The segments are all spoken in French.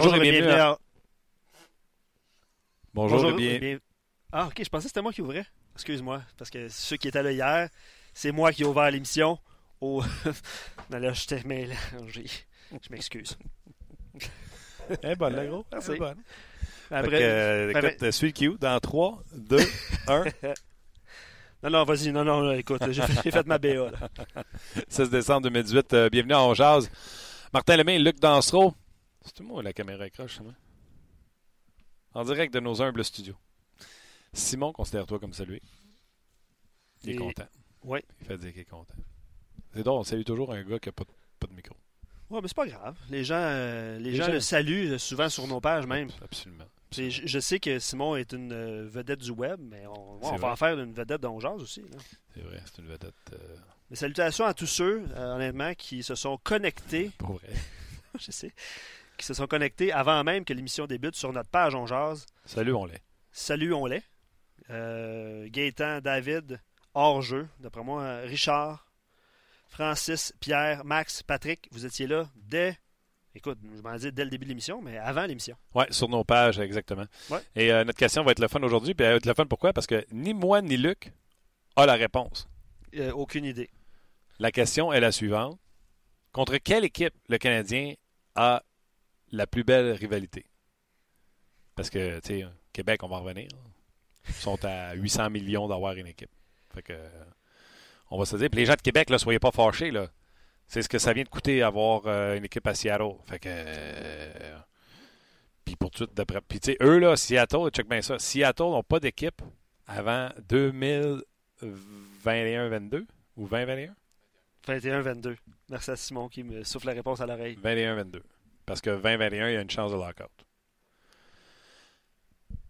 Bonjour, et bienvenue. à- à- Bonjour, et bien- bien- Ah, ok, je pensais que c'était moi qui ouvrais. Excuse-moi, parce que ceux qui étaient là hier, c'est moi qui ai ouvert l'émission. Au... non, là, j'étais mélangé. Je m'excuse. Eh, bonne, là, gros. Merci. Bonne. Après, Fait que, euh, ben, écoute, suis le cue dans 3, 2, 1. Non, non, vas-y, non, non, écoute, j'ai fait ma BA. Là. 16 décembre 2018. euh, bienvenue à On Jazz. Martin Lemay, Luc Dansereau. C'est tout moi la caméra accroche, c'est moi. En direct de nos humbles studios. Simon, considère-toi comme salué. Il est Et- content. Ouais. Il fait dire qu'il est content. C'est drôle, on salue toujours un gars qui n'a pas, de- pas de micro. Ouais, mais c'est pas grave. Les gens, euh, les Les gens gens- le saluent euh, souvent sur nos pages même. Absolument. Je, je sais que Simon est une euh, vedette du web, mais on, va vrai. en faire une vedette d'Ongeaz aussi. C'est vrai, c'est une vedette euh, Mais salutations à tous ceux, honnêtement, qui se sont connectés pour vrai. je sais, qui se sont connectés avant même que l'émission débute sur notre page On. Salut, on l'est. Salut, on l'est. Euh, Gaétan, David, hors jeu. D'après moi, euh, Richard, Francis, Pierre, Max, Patrick, vous étiez là dès, écoute, je m'en dis dès le début de l'émission, mais avant l'émission. Oui, sur nos pages, exactement. Ouais. Et euh, notre question va être le fun aujourd'hui. Puis elle va être le fun pourquoi? Parce que ni moi ni Luc a la réponse. Euh, aucune idée. La question est la suivante. Contre quelle équipe le Canadien a la plus belle rivalité? Parce que, tu sais, Québec, on va en revenir. Ils sont à 800 millions d'avoir une équipe. Fait que, on va se dire. Puis les gens de Québec, là, soyez pas fâchés, là. C'est ce que ça vient de coûter avoir euh, une équipe à Seattle. Fait que. euh, puis pour tout, d'après. Puis tu sais, eux, là, Seattle, check bien ça. Seattle n'ont pas d'équipe avant 2021-22 ou 2021? 21-22. Merci à Simon qui me souffle la réponse à l'oreille. 21-22. Parce que 20-21, il y a une chance de lockout.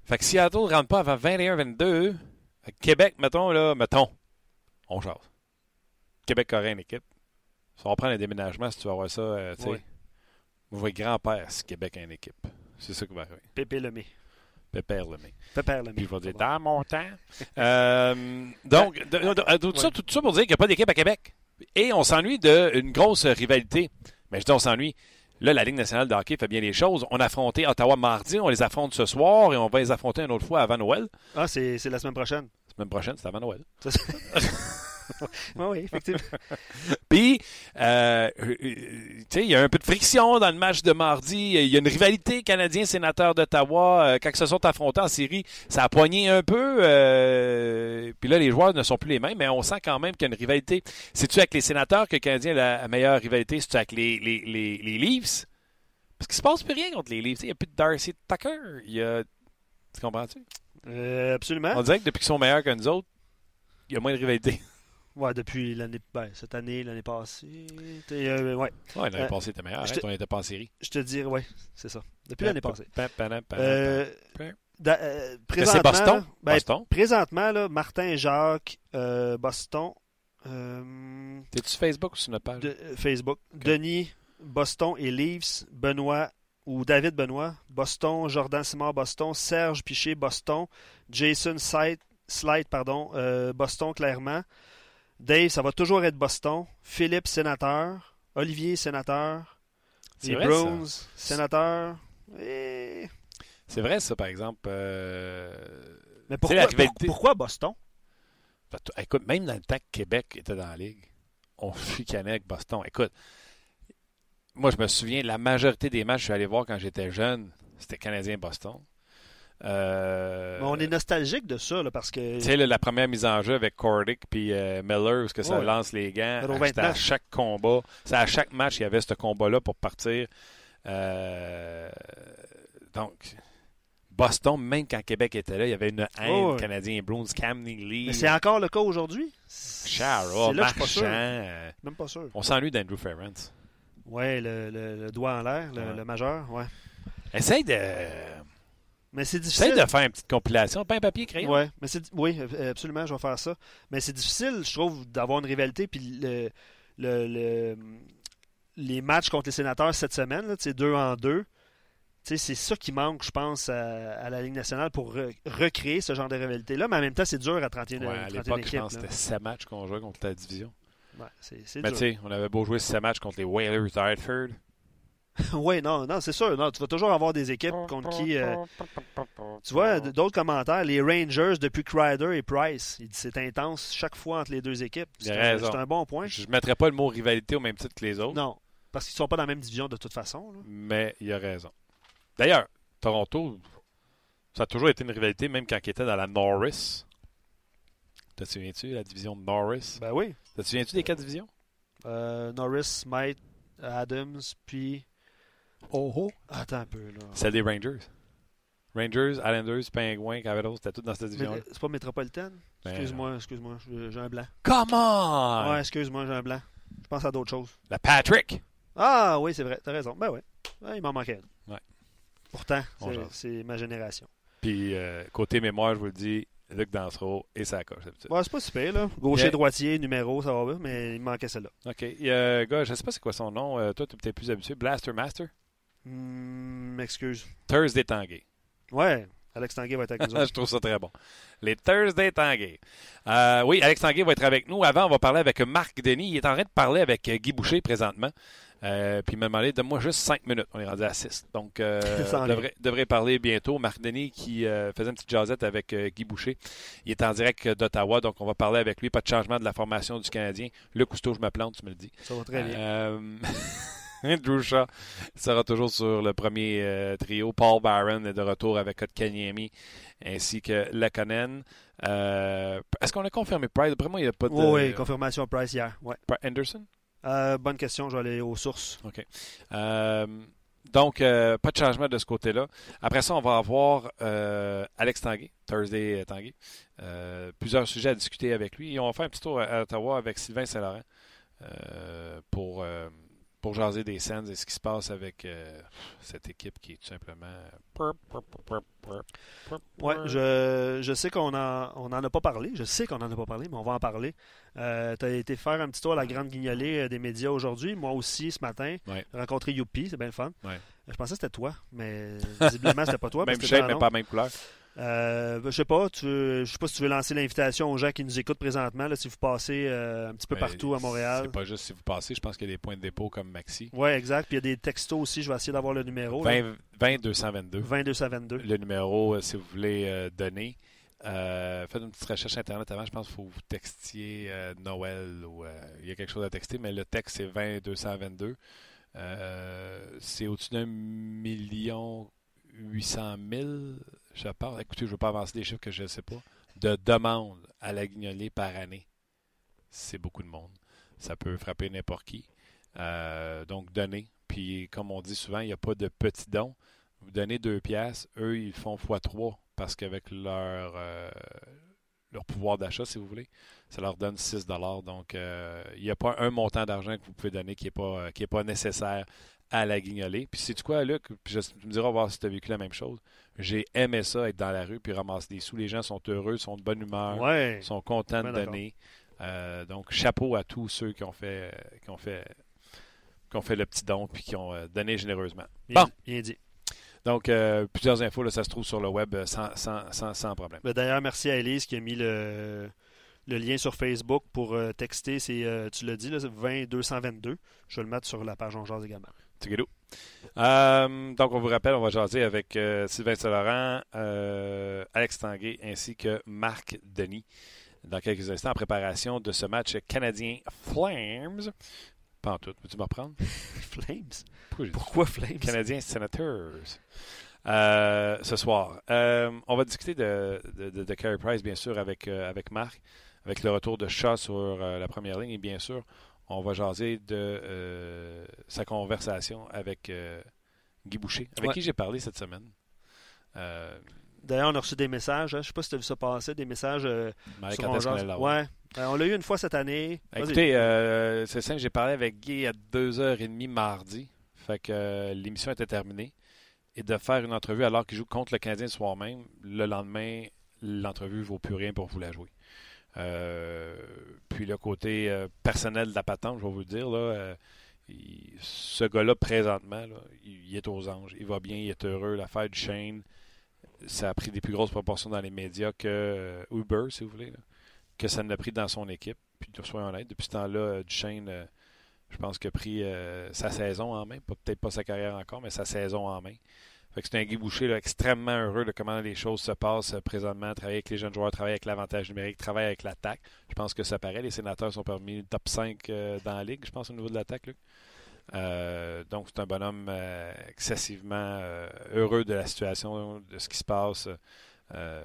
Fait que Seattle ne rentre pas avant 21-22. fait que Québec, mettons, là, mettons, on jase. Québec aurait une équipe. Ça va prendre un déménagement si tu vas voir ça, euh, tu sais. Vais être grand-père si Québec a une équipe. C'est ça qui va arriver. Pépé Lemay. Pépère Lemay. Pépère Lemay. Puis je vais dire, dans mon temps. Euh, donc, de- de- de- tout, ça, tout ça pour dire qu'il n'y a pas d'équipe à Québec. Et on s'ennuie d'une grosse rivalité. Mais je dis, on s'ennuie. Là, la Ligue nationale de hockey fait bien les choses. On a affronté Ottawa mardi, on les affronte ce soir et on va les affronter une autre fois avant Noël. Ah, c'est c'est la semaine prochaine. La semaine prochaine, c'est avant Noël. Oui, oui, effectivement. Puis, euh, euh, tu sais, il y a un peu de friction dans le match de mardi. Il y a une rivalité canadien-sénateur d'Ottawa. Euh, quand ils se sont affrontés en série, ça a poigné un peu. euh, puis là, les joueurs ne sont plus les mêmes, mais on sent quand même qu'il y a une rivalité. C'est-tu avec les sénateurs que le Canadien a la, la meilleure rivalité? C'est-tu avec les, les, les, les Leafs? Parce qu'il se passe plus rien contre les Leafs. Il n'y a plus de Darcy Tucker. Il y a... Tu comprends-tu? Euh, absolument. On dirait que depuis qu'ils sont meilleurs que nous autres, il y a moins de rivalité. Ouais, depuis l'année, ben, cette année, l'année passée. t'es, euh, ouais, Ouais, l'année Euh, passée, c'était meilleur. je Arrête, te- on n'était pas en série. je te dirais, ouais, c'est ça. Depuis l'année passée. Euh, présentement, c'est Boston? ben, présentement, là, Martin et Jacques, euh, Boston, euh, T'es-tu sur Facebook ou sur notre page? de- Facebook, Denis, Boston et Leafs, Benoît ou David Benoît, Boston, Jordan Simard, Boston, Serge Piché, Boston, Jason Slide, pardon, Boston clairement, Dave, ça va toujours être Boston, Philippe, sénateur, Olivier, sénateur, C'est les vrai, Browns, ça. sénateur. Et... C'est vrai, ça, par exemple. euh, Mais pourquoi, pour- Boston? t- Écoute, même dans le temps que Québec était dans la Ligue, on chicanait avec Boston. Écoute, moi, je me souviens, la majorité des matchs que je suis allé voir quand j'étais jeune, c'était Canadien-Boston. Euh, on est nostalgique de ça, là, parce que... Tu sais, la première mise en jeu avec Cordick puis euh, Miller, où ce que ça Ouais. lance les gants, c'était à 29. chaque combat. C'est à chaque match, il y avait ce combat-là pour partir. Euh, donc, Boston, même quand Québec était là, il y avait une haine ouais. canadien Bruins, Cam Neely, Mais c'est encore le cas aujourd'hui? Chara, Marchand. Même pas sûr. on s'ennuie d'Andrew Ferrance. Ouais, le, le- le doigt en l'air, le, Ouais. le majeur, ouais. Essaye de, Mais c'est essaye difficile. de faire une petite compilation, pain, papier, crayon. Ouais, mais c'est oui, absolument, je vais faire ça. Mais c'est difficile, je trouve, d'avoir une rivalité. Puis le, le- le- les matchs contre les sénateurs cette semaine, là, deux en deux, c'est ça qui manque, je pense, à, à la Ligue nationale pour re- recréer ce genre de rivalité-là. Mais en même temps, c'est dur à 31, Ouais, à 31 l'époque, je pense que c'était 7 matchs qu'on jouait contre la division. Ouais, c'est c'est Mais tu sais, on avait beau jouer 7 matchs contre les Whalers d'Hartford. oui, non, non, c'est sûr. Non, tu vas toujours avoir des équipes contre qui. euh, tu vois, d'autres commentaires. Les Rangers, depuis Crider et Price, il dit c'est intense chaque fois entre les deux équipes. Il a C'est un, raison. c'est un bon point. Je ne mettrais pas le mot rivalité au même titre que les autres, Non, parce qu'ils ne sont pas dans la même division de toute façon. là. mais il a raison. D'ailleurs, Toronto, ça a toujours été une rivalité, même quand ils étaient dans la Norris. Te souviens-tu, la division de Norris? Ben oui. Te souviens-tu des quatre divisions? Euh, Norris, Smite, Adams, puis. Oh oh! Attends un peu, là. Celle des Rangers. Rangers, Islanders, Penguins, Capitals, c'était tout dans cette division-là. Mais C'est pas Metropolitan? Ben, Excuse-moi, excuse-moi, j'ai un blanc. Come on! Ouais, excuse-moi, j'ai un blanc. Je pense à d'autres choses. La Patrick! Ah oui, c'est vrai, t'as raison. Ben oui, Ouais, il m'en manquait une. Ouais. Pourtant, On c'est- c'est ma génération. Puis, euh, côté mémoire, je vous le dis, Luc Dansereau et sa coche. Ouais, c'est pas super, là. Gaucher, Yeah. droitier, numéro, ça va bien, mais il me manquait celle-là. OK. Il y a un gars, je sais pas c'est quoi son nom. euh, toi, tu es peut-être plus habitué. Blaster Master? Hum, m'excuse. Thursday Tanguay. Ouais, Alex Tanguay va être avec nous autres. je trouve ça très bon. Les Thursday Tanguay. Euh, oui, Alex Tanguay va être avec nous. Avant, on va parler avec Marc Denis. Il est en train de parler avec Guy Boucher présentement. Euh, puis il m'a demandé, donne-moi juste 5 minutes. On est rendu à 6. Donc, euh, devrait, devrait parler bientôt. Marc Denis qui euh, faisait une petite jasette avec Guy Boucher. Il est en direct d'Ottawa, donc on va parler avec lui. Pas de changement de la formation du Canadien. Luc Cousteau, je me plante, tu me le dis. Ça va très bien. Drew Shaw sera toujours sur le premier euh, trio. Paul Barron est de retour avec Kotkaniemi ainsi que Lekonen. Euh, Est-ce qu'on a confirmé Price? Moi, il n'y a pas de... Oh, oui, confirmation Price hier. Ouais. Anderson? Euh, bonne question, je vais aller aux sources. OK. Donc, pas de changement de ce côté-là. Après ça, on va avoir Alex Tanguay, Thursday Tanguay. Plusieurs sujets à discuter avec lui. Et on va faire un petit tour à, à Ottawa avec Sylvain Saint-Laurent pour, pour jaser des scènes et ce qui se passe avec euh, cette équipe qui est tout simplement... Ouais, je, je sais qu'on en, on en a pas parlé. Je sais qu'on en a pas parlé, mais on va en parler. Euh, tu as été faire un petit tour à la grande guignolée euh, des médias aujourd'hui. Moi aussi, ce matin. Ouais. Rencontrer Youpi, c'est bien le fun. Ouais. Je pensais que c'était toi, mais visiblement, c'était pas toi. Même shape, mais pas la même couleur. Euh, je sais pas, tu, je sais pas si tu veux lancer l'invitation aux gens qui nous écoutent présentement, là, si vous passez euh, un petit peu Mais partout à Montréal. C'est pas juste si vous passez. Je pense qu'il y a des points de dépôt comme Maxi. Ouais, exact. Puis il y a des textos aussi, je vais essayer d'avoir le numéro. 20, 20 222. 22 à 22. le numéro, euh, si vous voulez euh, donner. Faites une petite recherche Internet avant. Je pense qu'il faut que vous textiez Noël ou euh, il y a quelque chose à texter, mais le texte, c'est 20 222. Euh, c'est au-dessus d'un million 800 000, je pense. Écoutez, je ne veux pas avancer des chiffres que je ne sais pas. De demandes à la guignolée par année. C'est beaucoup de monde. Ça peut frapper n'importe qui. Euh, donc, donnez. Puis, comme on dit souvent, il n'y a pas de petits dons. Vous donnez deux piastres, eux, ils font x3 parce qu'avec leur, euh, leur pouvoir d'achat, si vous voulez, ça leur donne 6 Donc, euh, il n'y a pas un montant d'argent que vous pouvez donner qui n'est pas, pas nécessaire à la guignolée. Puis, c'est quoi, Luc? Puis, je, tu me diras, voir si tu as vécu la même chose. J'ai aimé ça, être dans la rue puis ramasser des sous. Les gens sont heureux, sont de bonne humeur, Ouais. sont contents de donner. Euh, donc, chapeau à tous ceux qui ont fait, qui ont fait, qui ont fait le petit don puis qui ont euh, donné généreusement. Bien, Bon. bien dit. Donc, euh, plusieurs infos, là, ça se trouve sur le web sans, sans, sans, sans problème. Ben, D'ailleurs, merci à Elise qui a mis le, le lien sur Facebook pour euh, texter. C'est, euh, tu l'as dit, là, c'est 20 222. Je vais le mettre sur la page On Jase également. Euh, donc, on vous rappelle, on va jaser avec euh, Sylvain Saint-Laurent, euh, Alex Tanguay ainsi que Marc Denis dans quelques instants en préparation de ce match canadien Flames. Pas en tout. Peux-tu me reprendre? Flames? Pourquoi Flames? Canadiens Senators. Ce soir. On va discuter de, de, de, de Carey Price, bien sûr, avec, avec Marc, avec le retour de Shaw sur la première ligne. Et bien sûr, on va jaser de euh, sa conversation avec euh, Guy Boucher, avec Ouais. qui j'ai parlé cette semaine. Euh, D'ailleurs, on a reçu des messages. hein. Je ne sais pas si tu as vu ça passer, des messages euh, sur On Jase. Ouais. On l'a eu une fois cette année. Écoutez, euh, c'est simple, j'ai parlé avec Guy à 2h30 mardi. Fait que l'émission était terminée. Et de faire une entrevue alors qu'il joue contre le Canadien le soir même, le lendemain, l'entrevue ne vaut plus rien pour vous la jouer. Euh, puis le côté euh, personnel de la patente, je vais vous le dire, là, euh, ce gars-là, présentement, il, est aux anges. Il va bien, il est heureux. L'affaire du Shane, ça a pris des plus grosses proportions dans les médias que Uber, si vous voulez. que ça l'a pris dans son équipe. Puis, soyons honnêtes, depuis ce temps-là, Duchesne, Je pense qu'il a pris sa saison en main. Peut-être pas sa carrière encore, mais sa saison en main. C'est un Guy Boucher extrêmement heureux de comment les choses se passent présentement. Travailler avec les jeunes joueurs, travailler avec l'avantage numérique, travailler avec l'attaque. Je pense que ça paraît. Les sénateurs sont parmi top 5 dans la ligue, je pense, au niveau de l'attaque, donc, c'est un bonhomme excessivement heureux de la situation, de ce qui se passe. Euh,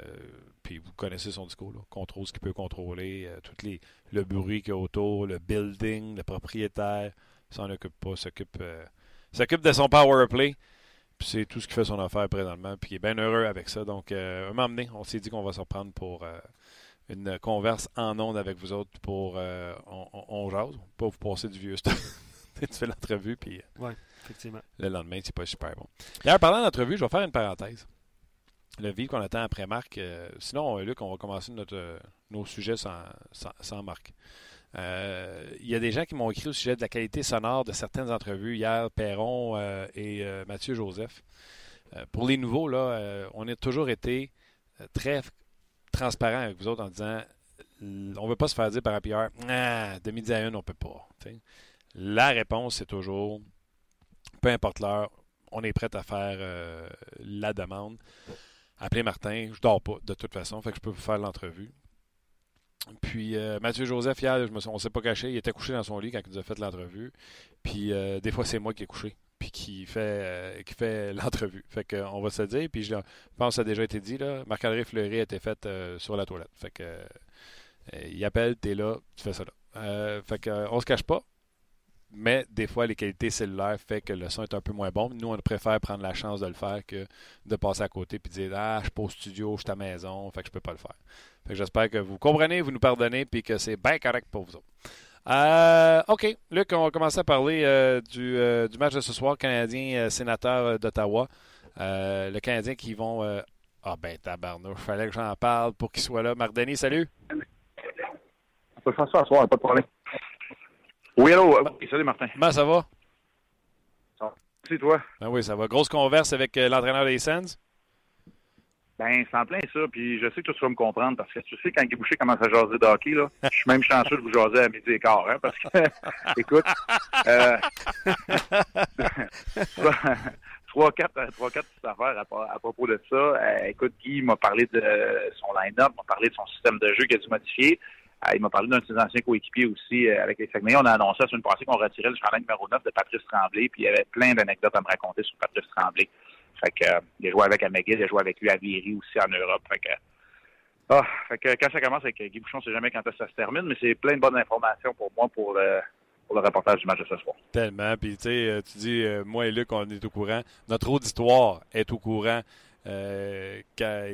puis vous connaissez son discours, contrôle ce qu'il peut contrôler, euh, tout les, le bruit qu'il y a autour, le building, le propriétaire, s'en occupe pas, s'occupe euh, s'occupe de son power play. Puis c'est tout ce qui fait son affaire présentement. Puis il est bien heureux avec ça. Donc, euh, m'emmener, on s'est dit qu'on va se reprendre pour une converse en ondes avec vous autres pour on, on, jase. Pas vous passer du vieux stuff. tu fais l'entrevue, puis ouais, effectivement. le lendemain, c'est pas super bon. D'ailleurs, parlant d'entrevue, je vais faire une parenthèse le vivre qu'on attend après Marc. Euh, sinon, Luc, on va commencer notre, euh, nos sujets sans, sans, Marc. Euh, il y a des gens qui m'ont écrit au sujet de la qualité sonore de certaines entrevues hier, Perron et Mathieu Joseph. pour les nouveaux, là, on a toujours été très transparent avec vous autres en disant on ne veut pas se faire dire par un ah, de midi à une, on ne peut pas. La réponse, c'est toujours peu importe l'heure, on est prêt à faire la demande. Appelez Martin, je dors pas de toute façon, fait que je peux vous faire l'entrevue. Puis euh, Mathieu Joseph, hier, je me, on s'est pas caché, il était couché dans son lit quand il nous a fait l'entrevue. Puis euh, des fois, c'est moi qui ai couché, puis qui fait, euh, fait l'entrevue. Fait va se dire, puis je pense que ça a déjà été dit, Marc-André Fleury a été fait sur la toilette. Fait que il appelle, t'es là, tu fais ça là. fait que on se cache pas mais des fois, les qualités cellulaires font que le son est un peu moins bon. Nous, on préfère prendre la chance de le faire que de passer à côté et dire Ah, je suis pas au studio, je suis à la maison, fait que je peux pas le faire. j'espère que vous comprenez, vous nous pardonnez, puis que c'est bien correct pour vous autres. Euh, OK. Luc, on va commencer à parler euh, euh, du, match de ce soir, Canadien sénateur d'Ottawa. le Canadien qui vont. ah ben tabarnouche, fallait que j'en parle pour qu'il soit là. Marc Denis, salut. On peut faire ça ce soir, pas de problème. Oui, allô? Oui, salut, Martin. Comment ça va? Ça va. C'est toi? Ben oui, ça va. Grosse converse avec euh, l'entraîneur des Sens? Ben, c'est en plein ça. Puis je sais que tu vas me comprendre parce que tu sais, quand Guy Boucher commence à jaser de hockey, là, je suis même chanceux de vous jaser à midi et quart, hein, parce que, écoute, euh, trois, quatre, trois, quatre petites affaires à, propos de ça. Euh, écoute, Guy m'a parlé de son line-up, m'a parlé de son système de jeu qui a dû modifier. Ah, il m'a parlé d'un de ses anciens coéquipiers aussi euh, avec les Saguenay. On a annoncé la semaine passée qu'on retirait le chandail numéro 9 de Patrice Tremblay, puis il y avait plein d'anecdotes à me raconter sur Patrice Tremblay. Fait que, euh, il a joué avec McGill, il a joué avec lui à Viry aussi en Europe. Fait que, ah, quand ça commence avec Guy Bouchon, on sait jamais quand ça se termine, mais c'est plein de bonnes informations pour moi pour le, pour le reportage du match de ce soir. Tellement. Puis, tu sais, euh, tu dis, moi et Luc, on est au courant. Notre auditoire est au courant euh,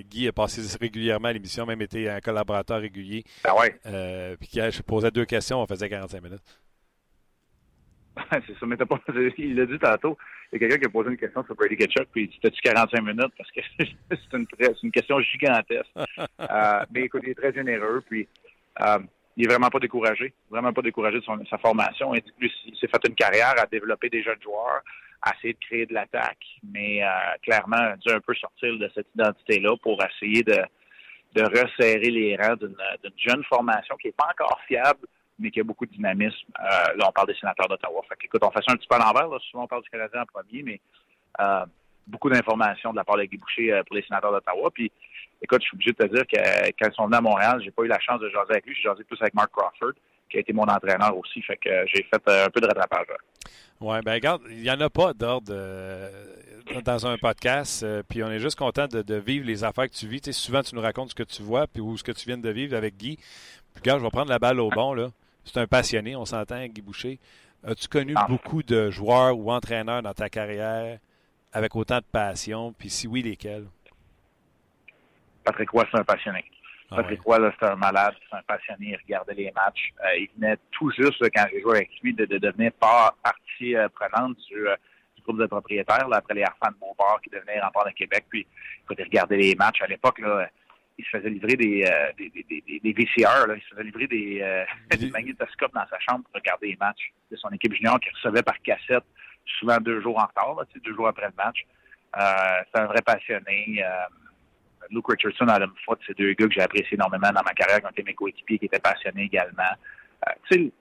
Guy a passé régulièrement à l'émission, même été un collaborateur régulier. Ah ouais? Euh, puis je posais deux questions, on faisait 45 minutes. c'est ça, mais pas, il l'a dit tantôt. Il y a quelqu'un qui a posé une question sur Brady Ketchup, puis il dit tu 45 minutes? Parce que c'est une, une, question gigantesque. euh, mais écoute, il est très généreux, puis il est vraiment pas découragé, vraiment pas découragé de, sa formation. Il, il s'est fait une carrière à développer des jeunes joueurs, essayer de créer de l'attaque, mais euh, clairement, dû un peu sortir de cette identité-là pour essayer de, de resserrer les rangs d'une jeune formation qui n'est pas encore fiable, mais qui a beaucoup de dynamisme. Euh, là, on parle des sénateurs d'Ottawa. Fait écoute, on fait ça un petit peu à l'envers. Souvent, on parle du Canadien en premier, mais euh, beaucoup d'informations de la part de Guy Boucher pour les sénateurs d'Ottawa. Puis, écoute, je suis obligé de te dire que quand ils sont venus à Montréal, j'ai pas eu la chance de jaser avec lui. J'ai jasé plus avec Mark Crawford, qui a été mon entraîneur aussi. Fait que j'ai fait un peu de rattrapage. Oui, ben regarde, il n'y en a pas d'ordre euh, dans un podcast, euh, puis on est juste content de, vivre les affaires que tu vis. souvent, tu nous racontes ce que tu vois, puis ou ce que tu viens de vivre avec Guy. Puis regarde, je vais prendre la balle au bon, là. C'est un passionné, on s'entend, Guy Boucher. As-tu connu ah. beaucoup de joueurs ou entraîneurs dans ta carrière avec autant de passion, puis si oui, lesquels? Patrick Roy, c'est un passionné. Ah Patrick Roy, c'est un malade, c'est un passionné, il regardait les matchs. Euh, il venait tout juste, quand j'ai joué avec lui, de, devenir partie euh, prenante du, euh, du, groupe de propriétaires, là, après les Arfans de Beauport qui devenaient rempart de Québec. Puis, il regarder les matchs. À l'époque, là, il se faisait livrer des, des, des, des, VCR, là. il se faisait livrer des, des magnétoscopes dans sa chambre pour regarder les matchs de son équipe junior qui recevait par cassette, souvent deux jours en retard, là, deux jours après le match. c'est un vrai passionné. Luke Richardson, Adam Foote, c'est deux gars que j'ai apprécié énormément dans ma carrière, qui ont été mes coéquipiers, qui étaient passionnés également. Euh, tu sais,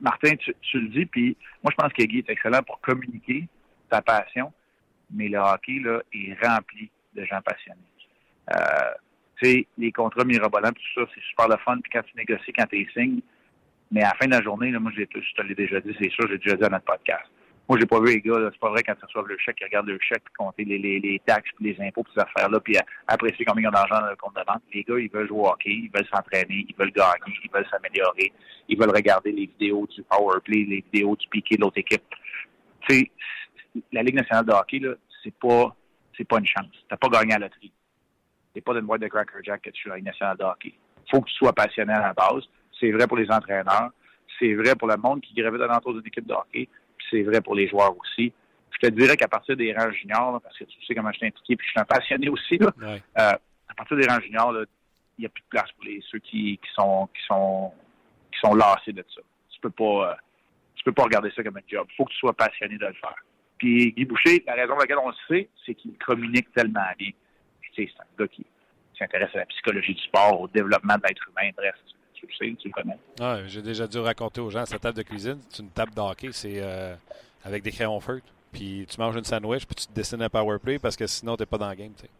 Martin, tu, le dis, puis moi, je pense que Guy est excellent pour communiquer sa passion, mais le hockey là, est rempli de gens passionnés. Euh, les contrats mirobolants, tout ça, c'est super le fun, puis quand tu négocies, quand tu signes, mais à la fin de la journée, moi, je te l'ai déjà dit, c'est sûr, j'ai déjà dit à notre podcast. Moi, j'ai pas vu les gars, c'est pas vrai quand ils reçoivent le chèque, ils regardent le chèque, puis compter les, les, les taxes, puis les impôts, puis ces affaires-là, puis apprécier combien ils ont d'argent dans le compte de banque. Les gars, ils veulent jouer au hockey, ils veulent s'entraîner, ils veulent gagner, ils veulent s'améliorer, ils veulent regarder les vidéos du power play, les vidéos du piqué de l'autre équipe. Tu sais, la Ligue nationale de hockey, là, c'est pas, c'est pas une chance. T'as pas gagné à la loterie. C'est pas d'une boîte de Cracker Jack que tu es la Ligue nationale de hockey. Faut que tu sois passionné à la base. C'est vrai pour les entraîneurs. C'est vrai pour le monde qui gravite alentour d'une équipe de hockey c'est vrai pour les joueurs aussi. Je te dirais qu'à partir des rangs juniors, parce que tu sais comment je suis impliqué, puis je suis un passionné aussi, là, euh, à partir des rangs juniors, il n'y a plus de place pour les, ceux qui, sont qui sont qui sont lassés de ça. Tu peux pas euh, tu peux pas regarder ça comme un job. Il faut que tu sois passionné de le faire. Puis Guy Boucher, la raison pour laquelle on le sait, c'est qu'il communique tellement bien. Tu sais, c'est un gars qui s'intéresse à la psychologie du sport, au développement de l'être humain, bref, tu le sais, tu le connais. Ouais, j'ai déjà dû raconter aux gens, cette table de cuisine, c'est une table d'hockey, c'est euh, avec des crayons feutres. Puis tu manges une sandwich, puis tu te dessines un power play parce que sinon, t'es pas dans le game, tu sais.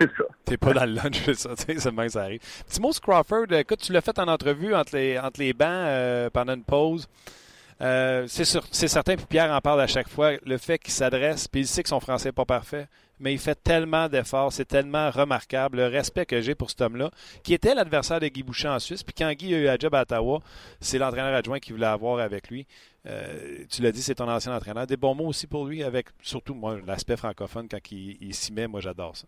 C'est ça. T'es pas dans le lunch, c'est ça, tu même ça arrive. Petit mot Crawford, écoute, tu l'as fait en entrevue entre les, entre les bancs euh, pendant une pause. Euh, c'est certain, puis Pierre en parle à chaque fois, le fait qu'il s'adresse, puis il sait que son français n'est pas parfait, mais il fait tellement d'efforts, c'est tellement remarquable, le respect que j'ai pour cet homme-là, qui était l'adversaire de Guy Boucher en Suisse, puis quand Guy a eu un job à Ottawa, c'est l'entraîneur adjoint qui voulait avoir avec lui. Euh, tu l'as dit, c'est ton ancien entraîneur. Des bons mots aussi pour lui, avec surtout moi l'aspect francophone quand il, s'y met, moi j'adore ça.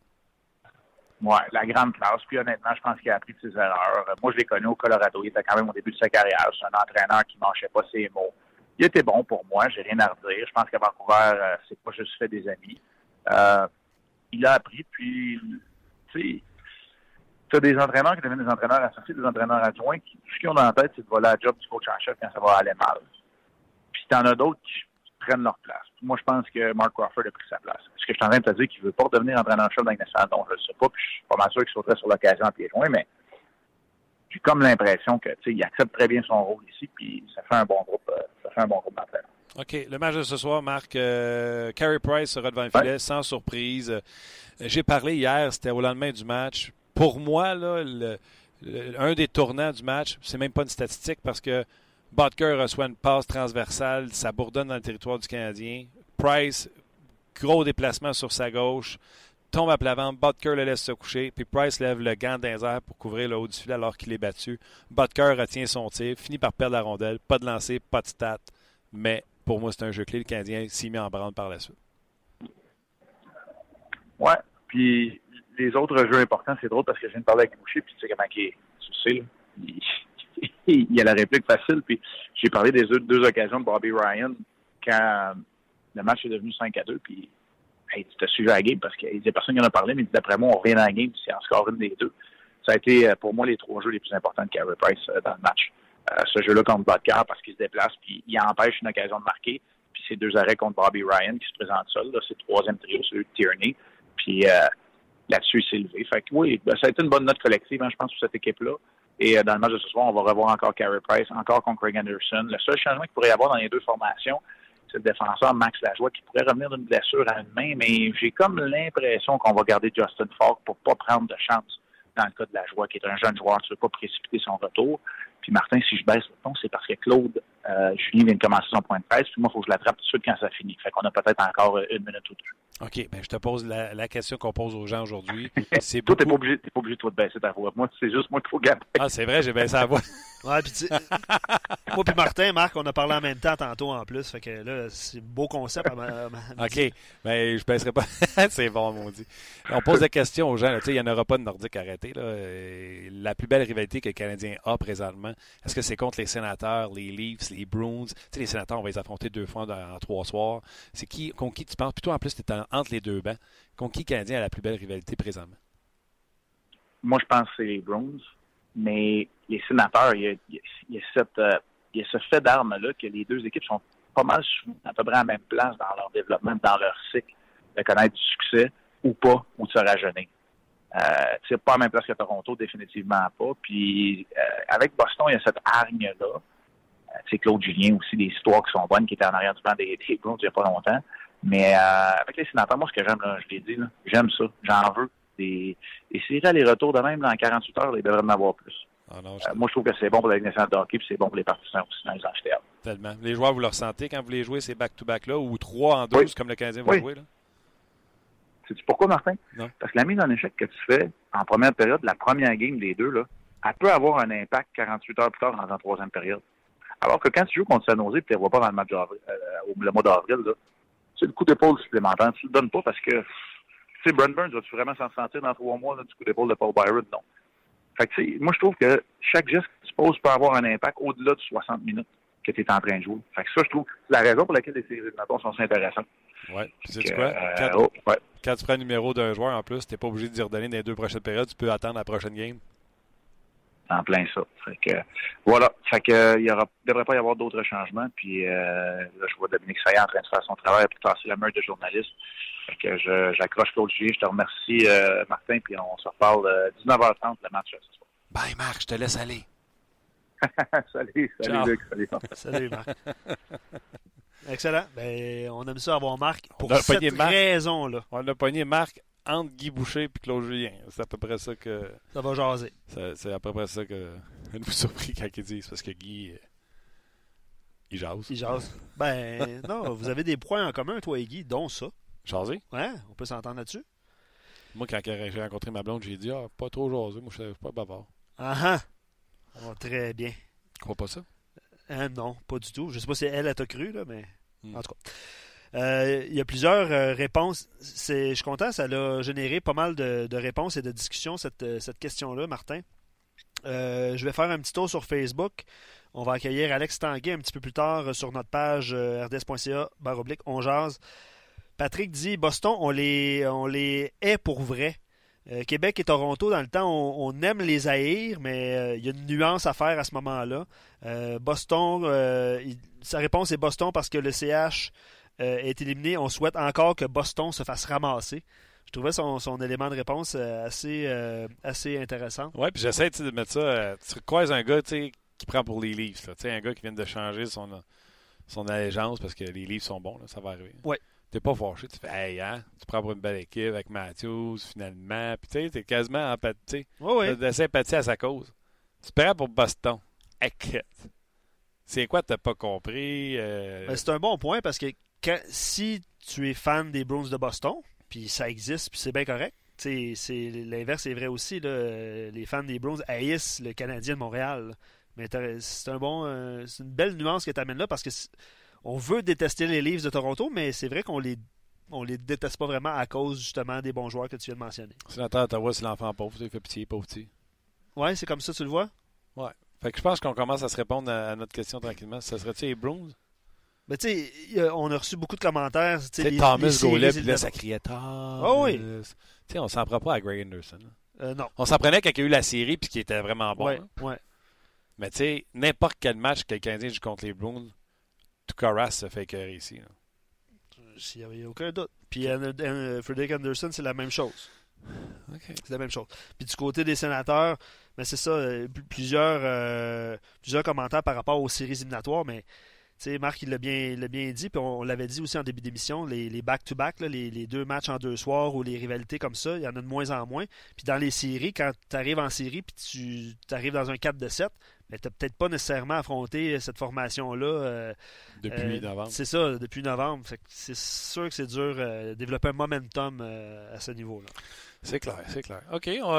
Oui, la grande classe. Puis honnêtement, je pense qu'il a appris de ses erreurs. Moi, je l'ai connu au Colorado. Il était quand même au début de sa carrière. C'est un entraîneur qui ne manchait pas ses mots. Il était bon pour moi, j'ai rien à redire. Je pense qu'à Vancouver, euh, c'est pas juste fait des amis. Euh, il a appris, puis, tu sais, tu as des entraîneurs qui deviennent des entraîneurs associés, des entraîneurs adjoints, qui, tout ce qu'ils ont dans la tête, c'est de voler la job du coach en chef quand ça va aller mal. Puis t'en as d'autres qui prennent leur place. Moi, je pense que Mark Crawford a pris sa place. Est-ce que je suis en train de te dire qu'il veut pas devenir entraîneur-chef dans nationale? Donc, je ne sais pas, puis je suis pas mal sûr qu'il sauterait sur l'occasion en pied joint, mais j'ai comme l'impression que, tu sais, il accepte très bien son rôle ici, puis ça fait un bon groupe, euh, ça fait un bon groupe d'entraîneurs. OK. Le match de ce soir, Marc, euh, Carey Price sera devant le filet, sans surprise. Euh, j'ai parlé hier, c'était au lendemain du match. Pour moi, là, un des tournants du match, c'est même pas une statistique parce que Butker reçoit une passe transversale, ça bourdonne dans le territoire du Canadien. Price, gros déplacement sur sa gauche, tombe à plat ventre, Butker le laisse se coucher, puis Price lève le gant d'un air pour couvrir le haut du filet alors qu'il est battu. Butker retient son tir, finit par perdre la rondelle, pas de lancer, pas de stat, mais pour moi, c'est un jeu clé. Le Canadien s'y met en branle par la suite. Ouais. Puis les autres jeux importants, c'est drôle parce que je viens de parler avec Boucher, puis tu sais comment il est. Tu sais, il, y a la réplique facile. Puis j'ai parlé des deux, occasions de Bobby Ryan quand le match est devenu 5 à 2. Puis hey, tu t'as suivi la game parce qu'il y a personne qui en a parlé, mais d'après moi, on revient dans la game, c'est en score une des deux. Ça a été euh, pour moi les trois jeux les plus importants de Carey Price euh, dans le match. Ce jeu-là contre Butker parce qu'il se déplace puis il empêche une occasion de marquer. Puis ces deux arrêts contre Bobby Ryan qui se présente seul, c'est le troisième trio, celui de Tierney. Puis euh, là-dessus, il s'est levé. Fait que oui, ben, ça a été une bonne note collective, hein, je pense, pour cette équipe-là. Et euh, dans le match de ce soir, on va revoir encore Carey Price, encore contre Craig Anderson. Le seul changement qu'il pourrait y avoir dans les deux formations, c'est le défenseur Max Lajoie qui pourrait revenir d'une blessure à une main, mais j'ai comme l'impression qu'on va garder Justin Falk pour pas prendre de chance dans le cas de Lajoie, qui est un jeune joueur, tu ne veux pas précipiter son retour. Puis Martin, si je baisse le ton, c'est parce que Claude, euh, Julien vient de commencer son point de presse, puis moi, il faut que je l'attrape tout de suite quand ça finit. Fait qu'on a peut-être encore une minute ou deux. OK, ben je te pose la, question qu'on pose aux gens aujourd'hui. C'est toi, t'es pas obligé, t'es pas obligé toi, de baisser ta voix. Moi, c'est juste moi qu'il faut garder. Ah, c'est vrai, j'ai baissé la voix. ouais, puis moi puis Martin, Marc, on a parlé en même temps tantôt en plus. Fait que là, c'est un beau concept. OK, mais ben, je baisserai pas. c'est bon, mon dit. On pose des questions aux gens. Il n'y en aura pas de Nordique arrêté. Là. La plus belle rivalité que le Canadien a présentement, est-ce que c'est contre les sénateurs, les Leafs, les Bruins? sais, les sénateurs, on va les affronter deux fois en, trois soirs. C'est qui, contre qui tu penses? Plutôt en plus, tu es entre les deux bancs. Contre qui Canadien a la plus belle rivalité présentement? Moi, je pense que c'est les Bruins. Mais les sénateurs, il y a, ce fait d'armes-là que les deux équipes sont pas mal à peu près à la même place dans leur développement, dans leur cycle, de connaître du succès ou pas, ou de se rajeunir. Euh, pas à la même place que Toronto, définitivement pas. Puis euh, avec Boston, il y a cette hargne-là. Sais, Claude Julien aussi, des histoires qui sont bonnes, qui étaient en arrière du banc des, des Browns il n'y a pas longtemps. Mais euh, avec les sénateurs, moi, ce que j'aime, je l'ai dit, j'aime ça. J'en veux. Des, des séries aller-retour de même dans 48 heures, il devrait en avoir plus. Ah non, euh, moi, je trouve que c'est bon pour la nationale de hockey et c'est bon pour les partisans aussi dans les achetés. Tellement. Les joueurs, vous le ressentez quand vous les jouez ces back-to-back-là ou trois en 12 comme le Canadien va jouer? Là? Sais-tu pourquoi, Martin? Parce que la mise en échec que tu fais en première période, la première game des deux, là, elle peut avoir un impact 48 heures plus tard dans la troisième période. Alors que quand tu joues contre San Jose et tu ne les vois pas dans le match euh, le mois d'avril, c'est le coup d'épaule supplémentaire. Tu ne le donnes pas parce que, tu sais, Brent Burns, vas-tu vraiment s'en sentir dans trois mois du coup d'épaule de Paul Byron? Non. Fait que, moi, je trouve que chaque geste que tu poses peut avoir un impact au-delà de 60 minutes que tu es en train de jouer. Fait que ça, je trouve, c'est la raison pour laquelle les séries éliminatoires sont si intéressantes. Oui. Puis, sais quoi? Euh, quand, oh, quand, tu prends le numéro d'un joueur, en plus, tu n'es pas obligé de dire redonner dans les deux prochaines périodes. Tu peux attendre la prochaine game en plein ça. Fait que, voilà. Fait que, il ne devrait pas y avoir d'autres changements. Puis euh, là, je vois Dominique Saillant en train de faire son travail pour passer la meute de journaliste. Fait que j'accroche Claude G. Je te remercie, euh, Martin, puis on se reparle euh, 19h30 le match ce soir. Bye, Marc, je te laisse aller. salut, salut Luc, salut. salut Marc. Excellent. Ben, on aime ça avoir Marc pour cette raison-là. On a pogné Marc entre Guy Boucher et Claude Julien. C'est à peu près ça que. Ça va jaser. C'est à peu près ça que. Je nous surpris quand ils disent parce que Guy. Euh, il jase. Il jase. Ben, non, vous avez des points en commun, toi et Guy, dont ça. Jaser? Ouais, on peut s'entendre là-dessus. Moi, quand j'ai rencontré ma blonde, j'ai dit Ah, pas trop jaser, moi, je suis pas bavard. Ah ah! Oh, très bien. Tu crois pas ça? Euh, non, pas du tout. Je sais pas si elle, elle t'a cru, là, mais. Hmm. En tout cas. Euh, il y a plusieurs euh, réponses. je suis content, ça a généré pas mal de, réponses et de discussions, cette, euh, question-là, Martin. je vais faire un petit tour sur Facebook. On va accueillir Alex Tanguay un petit peu plus tard sur notre page rds.ca baroblique on jase. Patrick dit Boston, on les, on les est pour vrai. Québec et Toronto, dans le temps, on, aime les haïr, mais il y a une nuance à faire à ce moment-là. Boston, sa réponse est Boston parce que le CH euh, est éliminé. On souhaite encore que Boston se fasse ramasser. Je trouvais son, son élément de réponse euh, assez, euh, assez intéressant. Oui, puis j'essaie de mettre ça. tu croises un gars qui prend pour les livres. Un gars qui vient de changer son, son allégeance parce que les livres sont bons, ça va arriver. Oui. T'es pas fâché, tu fais Hey, hein, tu prends pour une belle équipe avec Matthews, finalement. Puis tu sais, t'es quasiment empathie. Oui, oui. de sympathie à sa cause. Tu prends pour Boston. C'est quoi t'as pas compris? Ben, c'est un bon point parce que si tu es fan des Bruins de Boston, puis ça existe, puis c'est bien correct, c'est l'inverse est vrai aussi. les fans des Bruins haïssent le Canadien de Montréal. Mais c'est un bon, euh, c'est une belle nuance que tu amènes là parce que on veut détester les Leafs de Toronto, mais c'est vrai qu'on les on les déteste pas vraiment à cause justement des bons joueurs que tu viens de mentionner. Sénateur Ottawa, c'est l'enfant pauvre, il fait pitié, pauvre petit. Ouais, c'est comme ça, tu le vois? Ouais. Fait que je pense qu'on commence à se répondre à, notre question tranquillement. Ça serait-tu les Bruins? Mais tu sais, on a reçu beaucoup de commentaires. Tu Thomas Gaulet, puis là, ça criait Oh oui. Tu sais, on s'en prend pas à Greg Anderson. Euh, non. On s'en prenait quand il y a eu la série, puis qui était vraiment bon. Ouais, ouais. Mais tu sais, n'importe quel match que le Canadien joue contre les Bruins, Tukaras se fait écœurer ici. Il n'y a aucun doute. Puis Frederick Anderson, c'est la même chose. C'est la même chose. Puis du côté des sénateurs, mais c'est ça, euh, plusieurs, euh, plusieurs commentaires par rapport aux séries éliminatoires, mais sais, Marc, il l'a bien, bien dit, puis on, l'avait dit aussi en début d'émission, les back-to-back, les, deux matchs en deux soirs ou les rivalités comme ça, il y en a de moins en moins. Puis dans les séries, quand tu arrives en série puis tu arrives dans un 4 de 7, mais tu n'as peut-être pas nécessairement affronté cette formation-là. Euh, depuis euh, novembre. C'est ça, depuis novembre. C'est sûr que c'est dur euh, de développer un momentum à ce niveau-là. C'est clair, c'est clair. OK, on,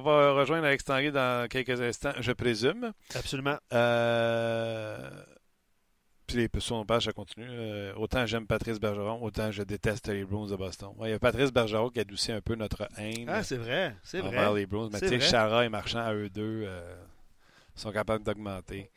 va rejoindre Alex Tanguay dans quelques instants, je présume. Absolument. Euh, les son page, ça continue. Euh, autant j'aime Patrice Bergeron, autant je déteste les Bruins de Boston. Il y a Patrice Bergeron qui adoucit un peu notre haine. Ah, c'est vrai. C'est vrai. les Bruins. Mais tu sais, Chara et Marchand, à eux deux, euh, sont capables d'augmenter.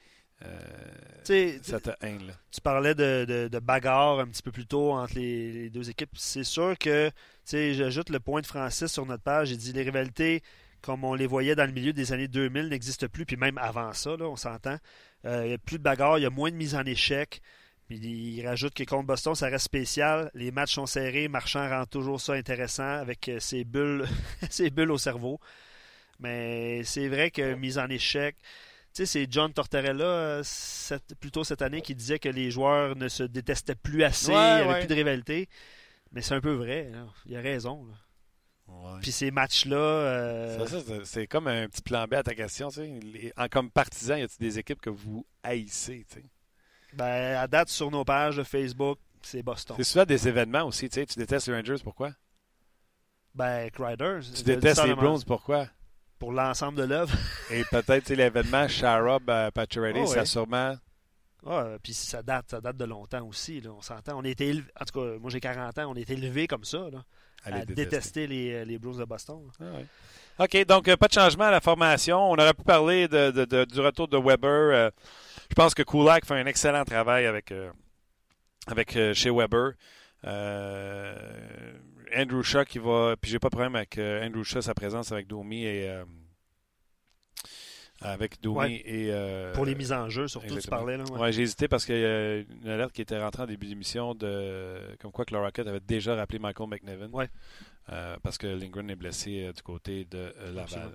Euh, cette haine-là. Tu parlais de, de, bagarre un petit peu plus tôt entre les, deux équipes. C'est sûr que, j'ajoute le point de Francis sur notre page. J'ai dit les rivalités, comme on les voyait dans le milieu des années 2000, n'existent plus. Puis même avant ça, là, on s'entend. Euh, il n'y a plus de bagarre, il y a moins de mise en échec. Puis il rajoute que contre Boston, ça reste spécial. Les matchs sont serrés. Marchand rend toujours ça intéressant avec euh, ses bulles, ses bulles au cerveau. Mais c'est vrai que mise en échec, sais, c'est John Tortorella, plutôt cette année, qui disait que les joueurs ne se détestaient plus assez, il n'y avait plus de rivalité. Mais c'est un peu vrai. Il a raison. Puis ces matchs-là. Euh, c'est comme un petit plan B à ta question. en, comme partisan, y a-t-il des équipes que vous haïssez Ben, à date, sur nos pages de Facebook, c'est Boston. C'est souvent des événements aussi. Tu détestes les Rangers, pourquoi? Ben, Riders. Tu détestes les Browns, pourquoi? Pour l'ensemble de l'œuvre. Et peut-être l'événement Sharab euh, Pacioretty, oh, ça sûrement. Ah, puis ça date, ça date de longtemps aussi. Là, on s'entend. On était en tout cas, moi j'ai 40 ans, on est élevé comme ça. Là à, détester. les, euh, les, Blues de Boston. Ah OK, donc euh, pas de changement à la formation. On aurait pu parler de, du retour de Weber. Euh, je pense que Kulak fait un excellent travail avec, avec chez Weber. Andrew Shaw qui va. Puis j'ai pas de problème avec Andrew Shaw, sa présence avec Domi et avec Domi et. Euh, pour les mises en jeu, surtout, tu parlais. Là, ouais. j'ai hésité parce qu'il y a une alerte qui était rentrée en début d'émission de comme quoi que le Rocket avait déjà rappelé Michael McNevin. Ouais. Euh, parce que Lindgren est blessé euh, du côté de Laval.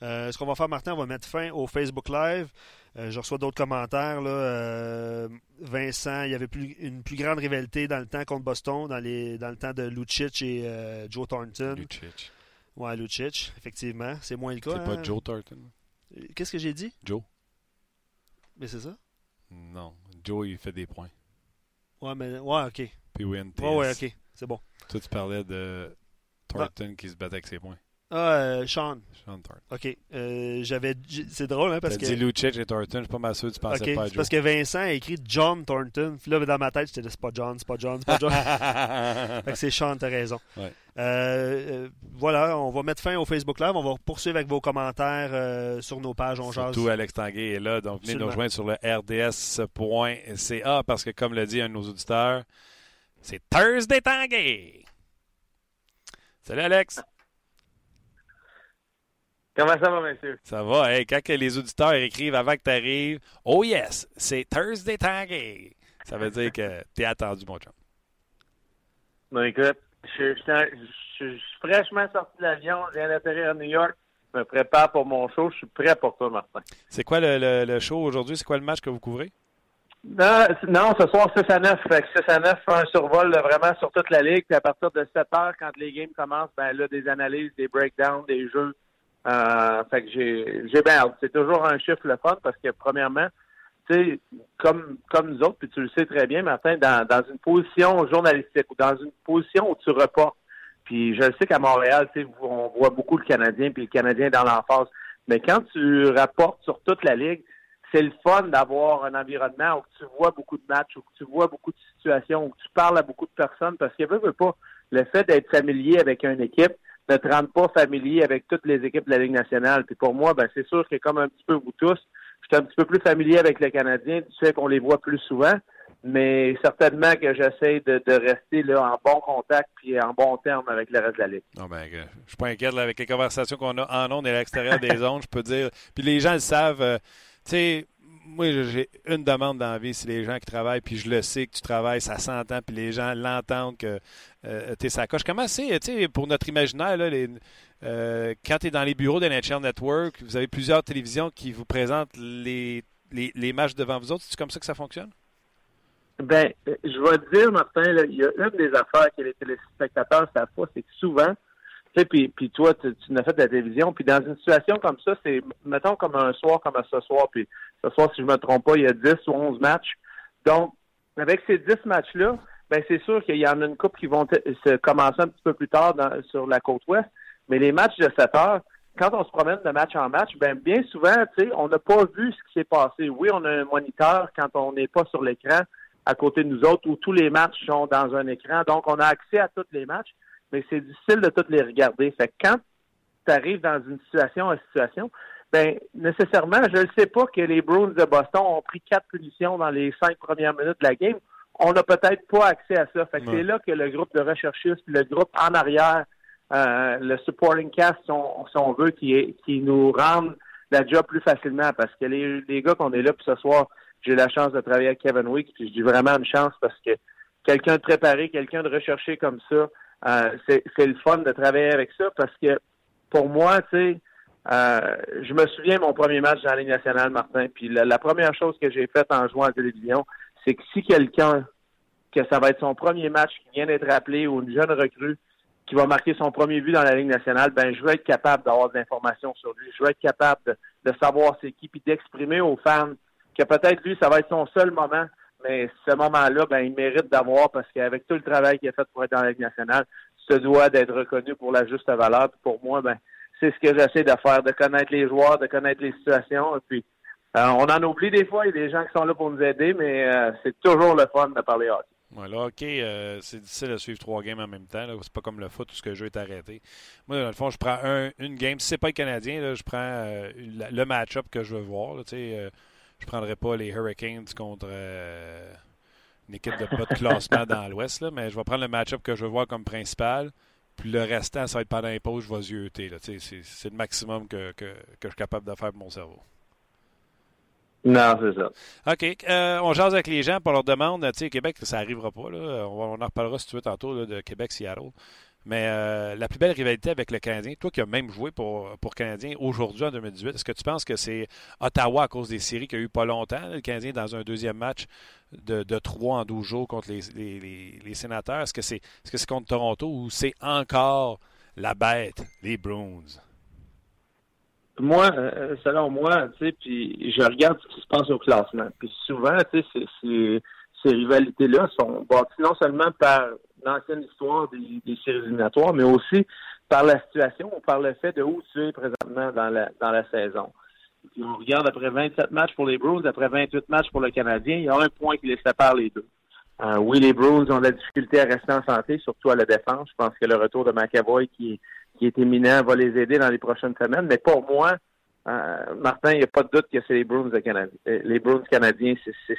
ce qu'on va faire, Martin, on va mettre fin au Facebook Live. je reçois d'autres commentaires. Là. Vincent, il y avait plus, une plus grande rivalité dans le temps contre Boston, dans, les, dans le temps de Lucic et Joe Thornton. Lucic. Ouais, Lucic, effectivement. C'est moins le cas. C'est pas hein. Joe Thornton. Qu'est-ce que j'ai dit? Joe. Mais c'est ça? Non. Joe, il fait des points. Ouais, mais. Ouais, ok. Puis Ouais, ouais, ok. C'est bon. Toi, tu parlais de Thornton qui se battait avec ses points. Ah, euh, Sean. Sean Thornton. OK. Euh, j'avais... C'est drôle, hein, parce que... dit Lucic et Thornton, je suis pas mal sûr que tu pensais pas à Joe. parce que Vincent a écrit John Thornton. Puis là, dans ma tête, j'étais c'est pas John, c'est pas John, c'est pas John. fait que c'est Sean, t'as raison. Ouais. Euh, voilà, on va mettre fin au Facebook Live. On va poursuivre avec vos commentaires sur nos pages. On Surtout Alex Tanguay est là. Donc, venez nous rejoindre sur le rds.ca parce que, comme l'a dit un de nos auditeurs, c'est Thursday Tanguay. Salut, Alex. Comment ça va, monsieur? Ça va. Hey, quand les auditeurs écrivent avant que tu arrives, oh yes, c'est Thursday Tangy. Ça veut dire que tu es attendu, mon chum. Bon, écoute, je, suis fraîchement sorti de l'avion, je viens d'atterrir à New York. Je me prépare pour mon show. Je suis prêt pour toi, Martin. C'est quoi le, le, show aujourd'hui? C'est quoi le match que vous couvrez? Non, non, ce soir 6 à 9. Fait 6 à 9 fait un survol vraiment sur toute la ligue. Puis à partir de 7 heures, quand les games commencent, ben là, des analyses, des breakdowns, des jeux euh, fait que j'ai, j'ai bien C'est toujours un chiffre le fun parce que, premièrement, tu sais, comme, comme nous autres, puis tu le sais très bien, Martin, dans, dans une position journalistique ou dans une position où tu reportes, puis je sais qu'à Montréal, tu sais, on voit beaucoup le Canadien, puis le Canadien dans l'emphase. Mais quand tu rapportes sur toute la Ligue, c'est le fun d'avoir un environnement où tu vois beaucoup de matchs, où tu vois beaucoup de situations, où tu parles à beaucoup de personnes, parce qu'il veut, veut pas, le fait d'être familier avec une équipe, ne te rendent pas familier avec toutes les équipes de la Ligue nationale. Puis pour moi, ben, c'est sûr que comme un petit peu vous tous, je suis un petit peu plus familier avec les Canadiens, tu sais qu'on les voit plus souvent, mais certainement que j'essaie de, rester là, en bon contact puis en bon terme avec le reste de la Ligue. Non, ben, je suis pas inquiète avec les conversations qu'on a en ondes et à l'extérieur des zones, je peux dire. Puis les gens le savent. Euh, tu sais, moi, j'ai une demande dans la vie, c'est les gens qui travaillent, puis je le sais que tu travailles, ça s'entend, puis les gens l'entendent que euh, tu es sa coche. Comment c'est, tu sais, pour notre imaginaire, là, euh, quand tu es dans les bureaux de NHL Network, vous avez plusieurs télévisions qui vous présentent les, les, matchs devant vous autres. C'est comme ça que ça fonctionne? Ben, je vais te dire, Martin, il y a une des affaires que les téléspectateurs savent pas, c'est que souvent, tu puis, toi, tu, tu n'as fait de la télévision, puis dans une situation comme ça, c'est, mettons, comme un soir comme ce soir, puis ce soir, si je me trompe pas, il y a 10 ou 11 matchs. Donc, avec ces 10 matchs-là, ben c'est sûr qu'il y en a une coupe qui vont se commencer un petit peu plus tard sur la côte ouest, mais les matchs de 7 heures, quand on se promène de match en match, ben bien souvent, tu sais, on n'a pas vu ce qui s'est passé. Oui, on a un moniteur quand on n'est pas sur l'écran à côté de nous autres où tous les matchs sont dans un écran, donc on a accès à tous les matchs mais c'est difficile de toutes les regarder. Fait que quand tu arrives dans une situation en situation, ben nécessairement, je ne sais pas que les Bruins de Boston ont pris quatre punitions dans les cinq premières minutes de la game. On n'a peut-être pas accès à ça. Fait que c'est là que le groupe de recherchistes, le groupe en arrière, euh, le supporting cast, si on, veut, qui, qui nous rendent la job plus facilement. Parce que les, les gars qu'on est là, puis ce soir, j'ai la chance de travailler avec Kevin Wick, puis je dis vraiment une chance parce que quelqu'un de préparé, quelqu'un de recherché comme ça, euh, c'est le fun de travailler avec ça parce que pour moi, tu sais, Euh, je me souviens mon premier match dans la Ligue nationale, Martin, puis la, première chose que j'ai faite en jouant à la télévision, c'est que si quelqu'un, que ça va être son premier match qui vient d'être appelé ou une jeune recrue qui va marquer son premier but dans la Ligue nationale, ben je veux être capable d'avoir de l'information sur lui. Je veux être capable de, de savoir c'est qui, puis d'exprimer aux fans que peut-être lui, ça va être son seul moment, mais ce moment-là, ben, il mérite d'avoir parce qu'avec tout le travail qu'il a fait pour être dans la Ligue nationale, se doit d'être reconnu pour la juste valeur. pour moi, ben, c'est ce que j'essaie de faire, de connaître les joueurs, de connaître les situations. Et puis, euh, on en oublie des fois, il y a des gens qui sont là pour nous aider, mais euh, c'est toujours le fun de parler hockey. Ouais, là, OK, euh, c'est difficile de suivre trois games en même temps. C'est pas comme le foot où ce que le jeu est arrêté. Moi, dans le fond, je prends une game. Si c'est pas le Canadien, je prends le match-up que je veux voir. Je prendrais pas les Hurricanes contre une équipe de pas de classement dans l'Ouest, mais je vais prendre le match-up que je veux voir comme principal. Puis le restant, ça va être pendant les pauses, je vais zioter. C'est le maximum que, que, que, je suis capable de faire pour mon cerveau. Non, c'est ça. OK. Euh, on jase avec les gens pour leur demande. Tu sais, Québec, ça n'arrivera pas. Là. On, en reparlera si tu veux tantôt de Québec-Seattle. Mais euh, la plus belle rivalité avec le Canadien, toi qui as même joué pour, pour Canadien aujourd'hui en 2018, est-ce que tu penses que c'est Ottawa à cause des séries qu'il y a eu pas longtemps, le Canadien dans un deuxième match de, de 3 en 12 jours contre les, les, les, sénateurs? Est-ce que c'est est -ce c'est contre Toronto ou c'est encore la bête, les Bruins? Moi, euh, selon moi, tu sais, puis je regarde ce qui se passe au classement. Puis souvent, tu sais, ces rivalités-là sont bâties non seulement par l'ancienne histoire des, des, séries éliminatoires, mais aussi par la situation ou par le fait de où tu es présentement dans la, dans la saison. On regarde après 27 matchs pour les Bruins, après 28 matchs pour le Canadien, il y a un point qui les sépare les deux. Euh, oui, les Bruins ont de la difficulté à rester en santé, surtout à la défense. Je pense que le retour de McAvoy qui, qui est éminent va les aider dans les prochaines semaines. Mais pour moi, euh, Martin, il n'y a pas de doute que c'est les Bruins canadiens. Euh, les Bruins canadiens,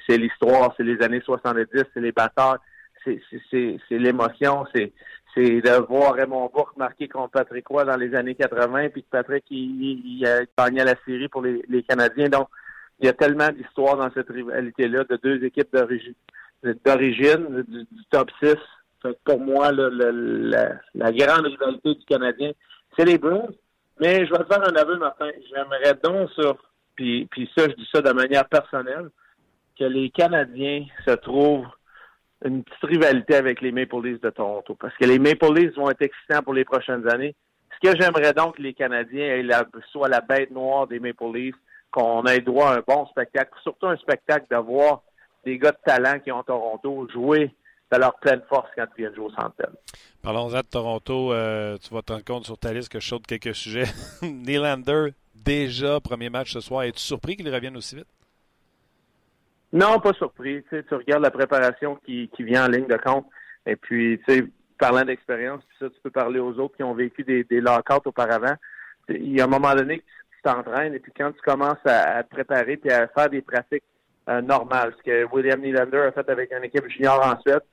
c'est l'histoire, c'est les années 70, c'est les batailles, c'est l'émotion, c'est de voir Raymond Bourque marquer contre Patrick Roy dans les années 80, puis que Patrick il, a gagné la série pour les, Canadiens. Donc, il y a tellement d'histoires dans cette rivalité-là de deux équipes d'origine, du, top 6. pour moi, la, grande rivalité du Canadien, c'est les Bruins. Mais je vais te faire un aveu, Martin. J'aimerais donc ça, puis, puis ça, je dis ça de manière personnelle, que les Canadiens se trouvent une petite rivalité avec les Maple Leafs de Toronto. Parce que les Maple Leafs vont être excitants pour les prochaines années. Ce que j'aimerais donc que les Canadiens soient la bête noire des Maple Leafs, qu'on ait droit à un bon spectacle, surtout un spectacle de voir des gars de talent qui ont Toronto jouer de leur pleine force quand ils viennent jouer au Centre Parlons-en de Toronto. Euh, tu vas te rendre compte sur ta liste que je saute quelques sujets. Nylander, déjà, premier match ce soir. Es-tu surpris qu'il revienne aussi vite? Non, pas surpris. Tu, sais, tu regardes la préparation qui, qui vient en ligne de compte. Et puis, tu sais, parlant d'expérience, puis ça, tu peux parler aux autres qui ont vécu des, des lockouts auparavant. Il y a un moment donné que tu t'entraînes et puis quand tu commences à, te préparer puis à faire des pratiques euh, normales, ce que William Nylander a fait avec une équipe junior en Suède,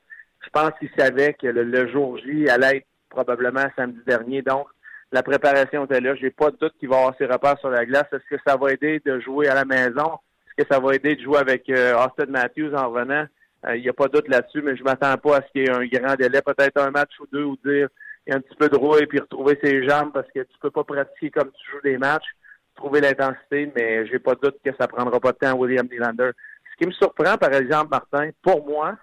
je pense qu'il savait que le, jour J allait être probablement samedi dernier. Donc, la préparation était là. J'ai pas de doute qu'il va avoir ses repères sur la glace. Est-ce que ça va aider de jouer à la maison? Que ça va aider de jouer avec euh, Austin Matthews en revenant. Euh, il n'y a pas doute là-dessus, mais je m'attends pas à ce qu'il y ait un grand délai, peut-être un match ou deux, ou dire il y a un petit peu de rouille puis retrouver ses jambes parce que tu peux pas pratiquer comme tu joues des matchs, trouver l'intensité, mais j'ai pas de doute que ça prendra pas de temps à William Nylander. Ce qui me surprend, par exemple, Martin, pour moi,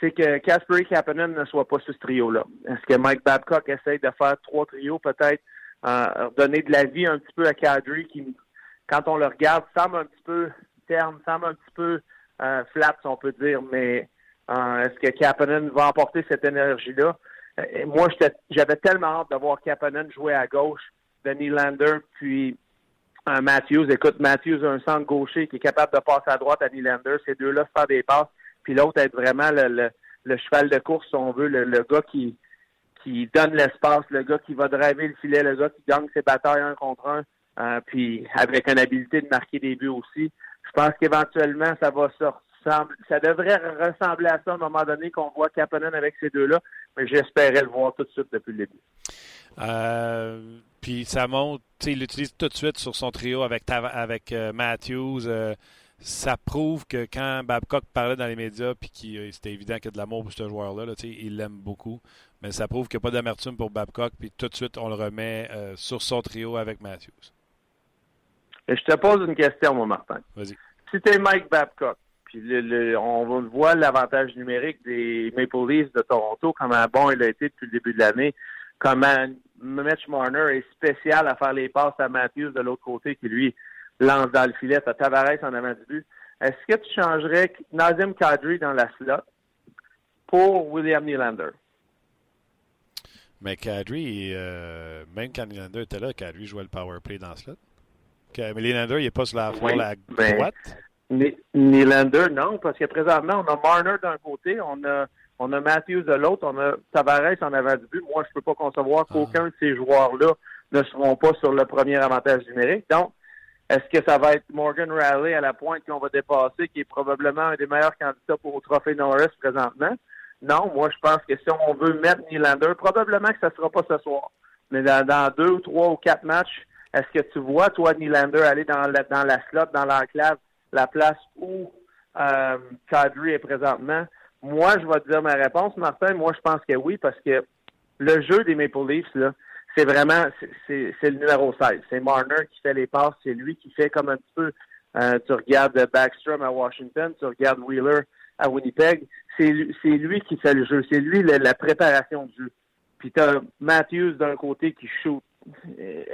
c'est que Casper Kapanen ne soit pas sur ce trio-là. Est-ce que Mike Babcock essaye de faire trois trios, peut-être euh, donner de la vie un petit peu à Kadri qui quand on le regarde, semble un petit peu terne, semble un petit peu euh, flat, si on peut dire, mais euh, est-ce que Kapanen va emporter cette énergie-là? Euh, moi, j'avais tellement hâte de voir Kapanen jouer à gauche, Denis Lander, puis Matthews. Écoute, Matthews a un centre gaucher qui est capable de passer à droite à Nylander. Ces deux-là faire des passes, puis l'autre être vraiment le, cheval de course, si on veut, le, gars qui, qui donne l'espace, le gars qui va driver le filet, le gars qui gagne ses batailles un contre un. Euh, puis avec une habilité de marquer des buts aussi. Je pense qu'éventuellement, ça va sortir. Ça devrait ressembler à ça à un moment donné qu'on voit Kapanen avec ces deux-là, mais j'espérais le voir tout de suite depuis le début. Euh, puis ça monte, il l'utilise tout de suite sur son trio avec, avec euh, Matthews. ça prouve que quand Babcock parlait dans les médias, puis qu'il c'était évident qu'il y a de l'amour pour ce joueur-là, il l'aime beaucoup. Mais ça prouve qu'il n'y a pas d'amertume pour Babcock, puis tout de suite, on le remet euh, sur son trio avec Matthews. Et je te pose une question, mon Martin. Vas-y. Si tu es Mike Babcock, puis le, on voit l'avantage numérique des Maple Leafs de Toronto, comment bon il a été depuis le début de l'année, comment Mitch Marner est spécial à faire les passes à Matthews de l'autre côté, qui lui lance dans le filet, à Tavares en avant du but. Est-ce que tu changerais Nazim Kadri dans la slot pour William Nylander? Mais Kadri, euh, même quand Nylander était là, Kadri jouait le power play dans la slot. Mais Nylander, il n'est pas sur la, oui, la ben, droite? Nylander, non, parce que présentement, on a Marner d'un côté, on a, on a Matthews de l'autre, on a Tavares en avant du but. Moi, je ne peux pas concevoir ah. qu'aucun de ces joueurs-là ne seront pas sur le premier avantage numérique. Donc, est-ce que ça va être Morgan Raleigh à la pointe qu'on va dépasser, qui est probablement un des meilleurs candidats pour le trophée Norris présentement? Non, moi, je pense que si on veut mettre Nylander, probablement que ça ne sera pas ce soir. Mais dans, deux ou trois ou quatre matchs, est-ce que tu vois, toi, Nylander, aller dans la, dans la slot, dans l'enclave, la place où euh, est présentement? Moi, je vais te dire ma réponse, Martin. Moi, je pense que oui, parce que le jeu des Maple Leafs, là, c'est vraiment, c'est le numéro 16. C'est Marner qui fait les passes. C'est lui qui fait comme un petit peu, euh, tu regardes Backstrom à Washington, tu regardes Wheeler à Winnipeg. C'est lui qui fait le jeu. C'est lui la, préparation du jeu. Puis tu as Matthews d'un côté qui shoot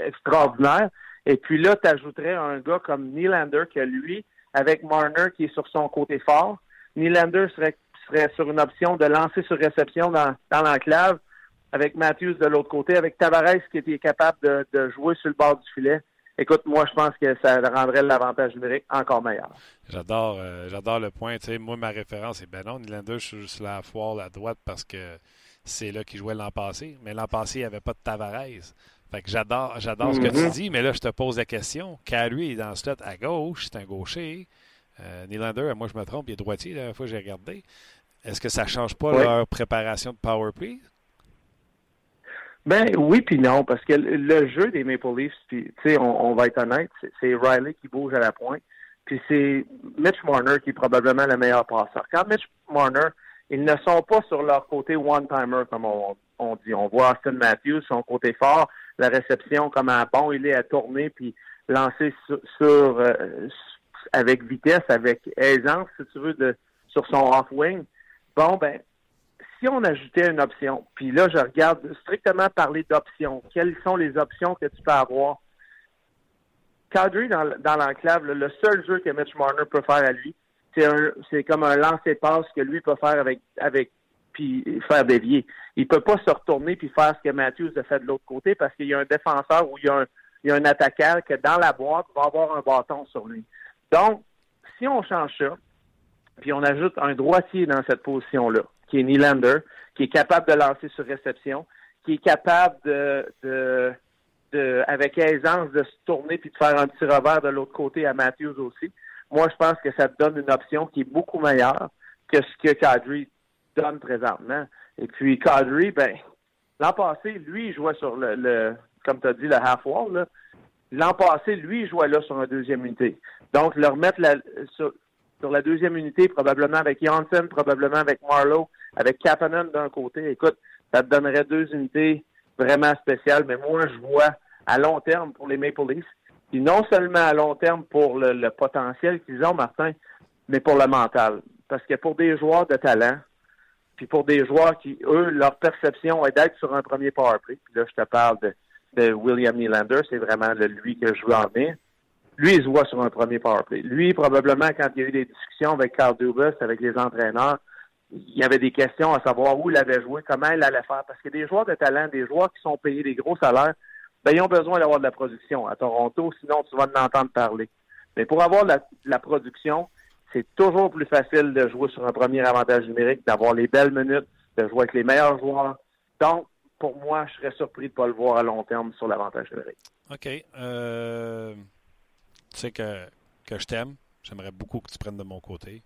extraordinaire. Et puis là, tu ajouterais un gars comme Nylander qui, lui, avec Marner qui est sur son côté fort, Nylander serait, serait sur une option de lancer sur réception dans, l'enclave avec Matthews de l'autre côté, avec Tavares qui était capable de, jouer sur le bord du filet. Écoute, moi, je pense que ça rendrait l'avantage numérique encore meilleur. J'adore euh, j'adore le point. Tu sais, moi, ma référence est ben non, Nylander, je suis sur la foire à droite parce que c'est là qu'il jouait l'an passé. Mais l'an passé, il n'y avait pas de Tavares. Fait que j'adore, j'adore ce que tu mm-hmm. dis, mais là, je te pose la question. Carrie est dans le slot à gauche, c'est un gaucher. Euh, Nylander, moi, je me trompe, il est droitier, la dernière fois que j'ai regardé. Est-ce que ça ne change pas leur préparation de power play? Ben oui puis non, parce que le jeu des Maple Leafs, tu sais, on, va être honnête, c'est Riley qui bouge à la pointe, puis c'est Mitch Marner qui est probablement le meilleur passeur. Quand Mitch Marner, ils ne sont pas sur leur côté one-timer, comme on, dit. On voit Austin Matthews, son côté fort, la réception, comme un bon il est à tourner, puis lancer sur, euh, avec vitesse, avec aisance, si tu veux, de, sur son off-wing. Bon, ben, si on ajoutait une option, puis là, je regarde strictement parler d'options, quelles sont les options que tu peux avoir? Kadri, dans, l'enclave, le seul jeu que Mitch Marner peut faire à lui, c'est comme un lancer-passe que lui peut faire avec, avec puis faire dévier. Il peut pas se retourner puis faire ce que Matthews a fait de l'autre côté parce qu'il y a un défenseur ou il y a un, il y a attaquant dans la boîte va avoir un bâton sur lui. Donc, si on change ça, puis on ajoute un droitier dans cette position-là, qui est Nylander, qui est capable de lancer sur réception, qui est capable de, de, avec aisance de se tourner puis de faire un petit revers de l'autre côté à Matthews aussi. Moi, je pense que ça te donne une option qui est beaucoup meilleure que ce que Kadri donne présentement. Et puis Kadri, ben, l'an passé, lui, il jouait sur le, le comme tu as dit, le half-wall. L'an passé, lui, il jouait là sur un deuxième unité. Donc, le remettre la, sur, la deuxième unité, probablement avec Janssen, probablement avec Marlowe, avec Kapanen d'un côté. Écoute, ça te donnerait deux unités vraiment spéciales, mais moi, je vois à long terme pour les Maple Leafs, puis non seulement à long terme pour le, potentiel qu'ils ont, Martin, mais pour le mental. Parce que pour des joueurs de talent, puis pour des joueurs qui, eux, leur perception est d'être sur un premier powerplay, puis là, je te parle de, William Nylander, c'est vraiment lui que je veux emmener. Lui, il se voit sur un premier powerplay. Lui, probablement, quand il y a eu des discussions avec Carl Dubas, avec les entraîneurs, il y avait des questions à savoir où il avait joué, comment il allait faire. Parce que des joueurs de talent, des joueurs qui sont payés des gros salaires, ben, ils ont besoin d'avoir de la production à Toronto, sinon tu vas en entendre parler. Mais pour avoir de la, production, c'est toujours plus facile de jouer sur un premier avantage numérique, d'avoir les belles minutes, de jouer avec les meilleurs joueurs. Donc, pour moi, je serais surpris de ne pas le voir à long terme sur l'avantage numérique. OK. Euh, tu sais que, que je t'aime. J'aimerais beaucoup que tu prennes de mon côté.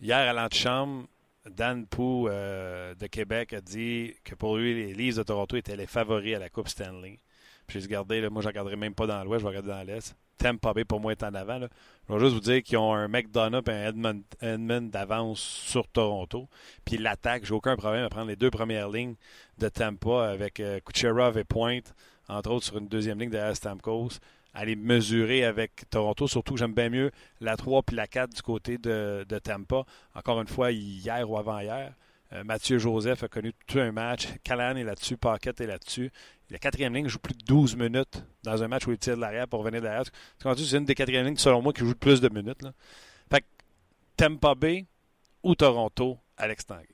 Hier, à l'antichambre, Dan Pou euh, de Québec a dit que pour lui, les Leafs de Toronto étaient les favoris à la Coupe Stanley. Puis j'ai regardé, là, moi je ne regarderai même pas dans l'Ouest, je vais regarder dans l'Est. Tampa Bay, pour moi, est en avant. Je vais juste vous dire qu'ils ont un McDonough et un Edmund, d'avance sur Toronto. Puis l'attaque, j'ai aucun problème à prendre les deux premières lignes de Tampa avec euh, Kucherov et Pointe, entre autres sur une deuxième ligne derrière Stamkos. Aller mesurer avec Toronto, surtout j'aime bien mieux la 3 puis la 4 du côté de, de Tampa. Encore une fois, hier ou avant-hier. Euh, Mathieu Joseph a connu tout un match. Callahan est là-dessus, Paquette est là-dessus. La quatrième ligne joue plus de 12 minutes dans un match où il tire de l'arrière pour revenir derrière. C'est une des quatrièmes lignes, selon moi, qui joue le plus de minutes. Là. Fait que Tampa Bay ou Toronto, Alex Tanguay?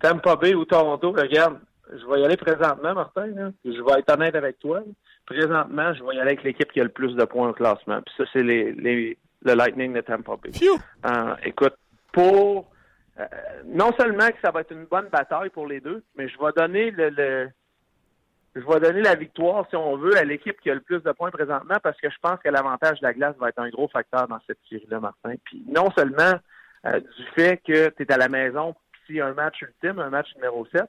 Tampa Bay ou Toronto, regarde, je vais y aller présentement, Martin. Je vais être honnête avec toi. Présentement, je vais y aller avec l'équipe qui a le plus de points au classement. Puis ça, c'est les, les, le Lightning de Tampa Bay. Euh, écoute, pour euh, non seulement que ça va être une bonne bataille pour les deux, mais je vais donner le, je vais donner la victoire, si on veut, à l'équipe qui a le plus de points présentement, parce que je pense que l'avantage de la glace va être un gros facteur dans cette série-là, Martin. Puis non seulement euh, du fait que tu es à la maison, puis un match ultime, un match numéro 7,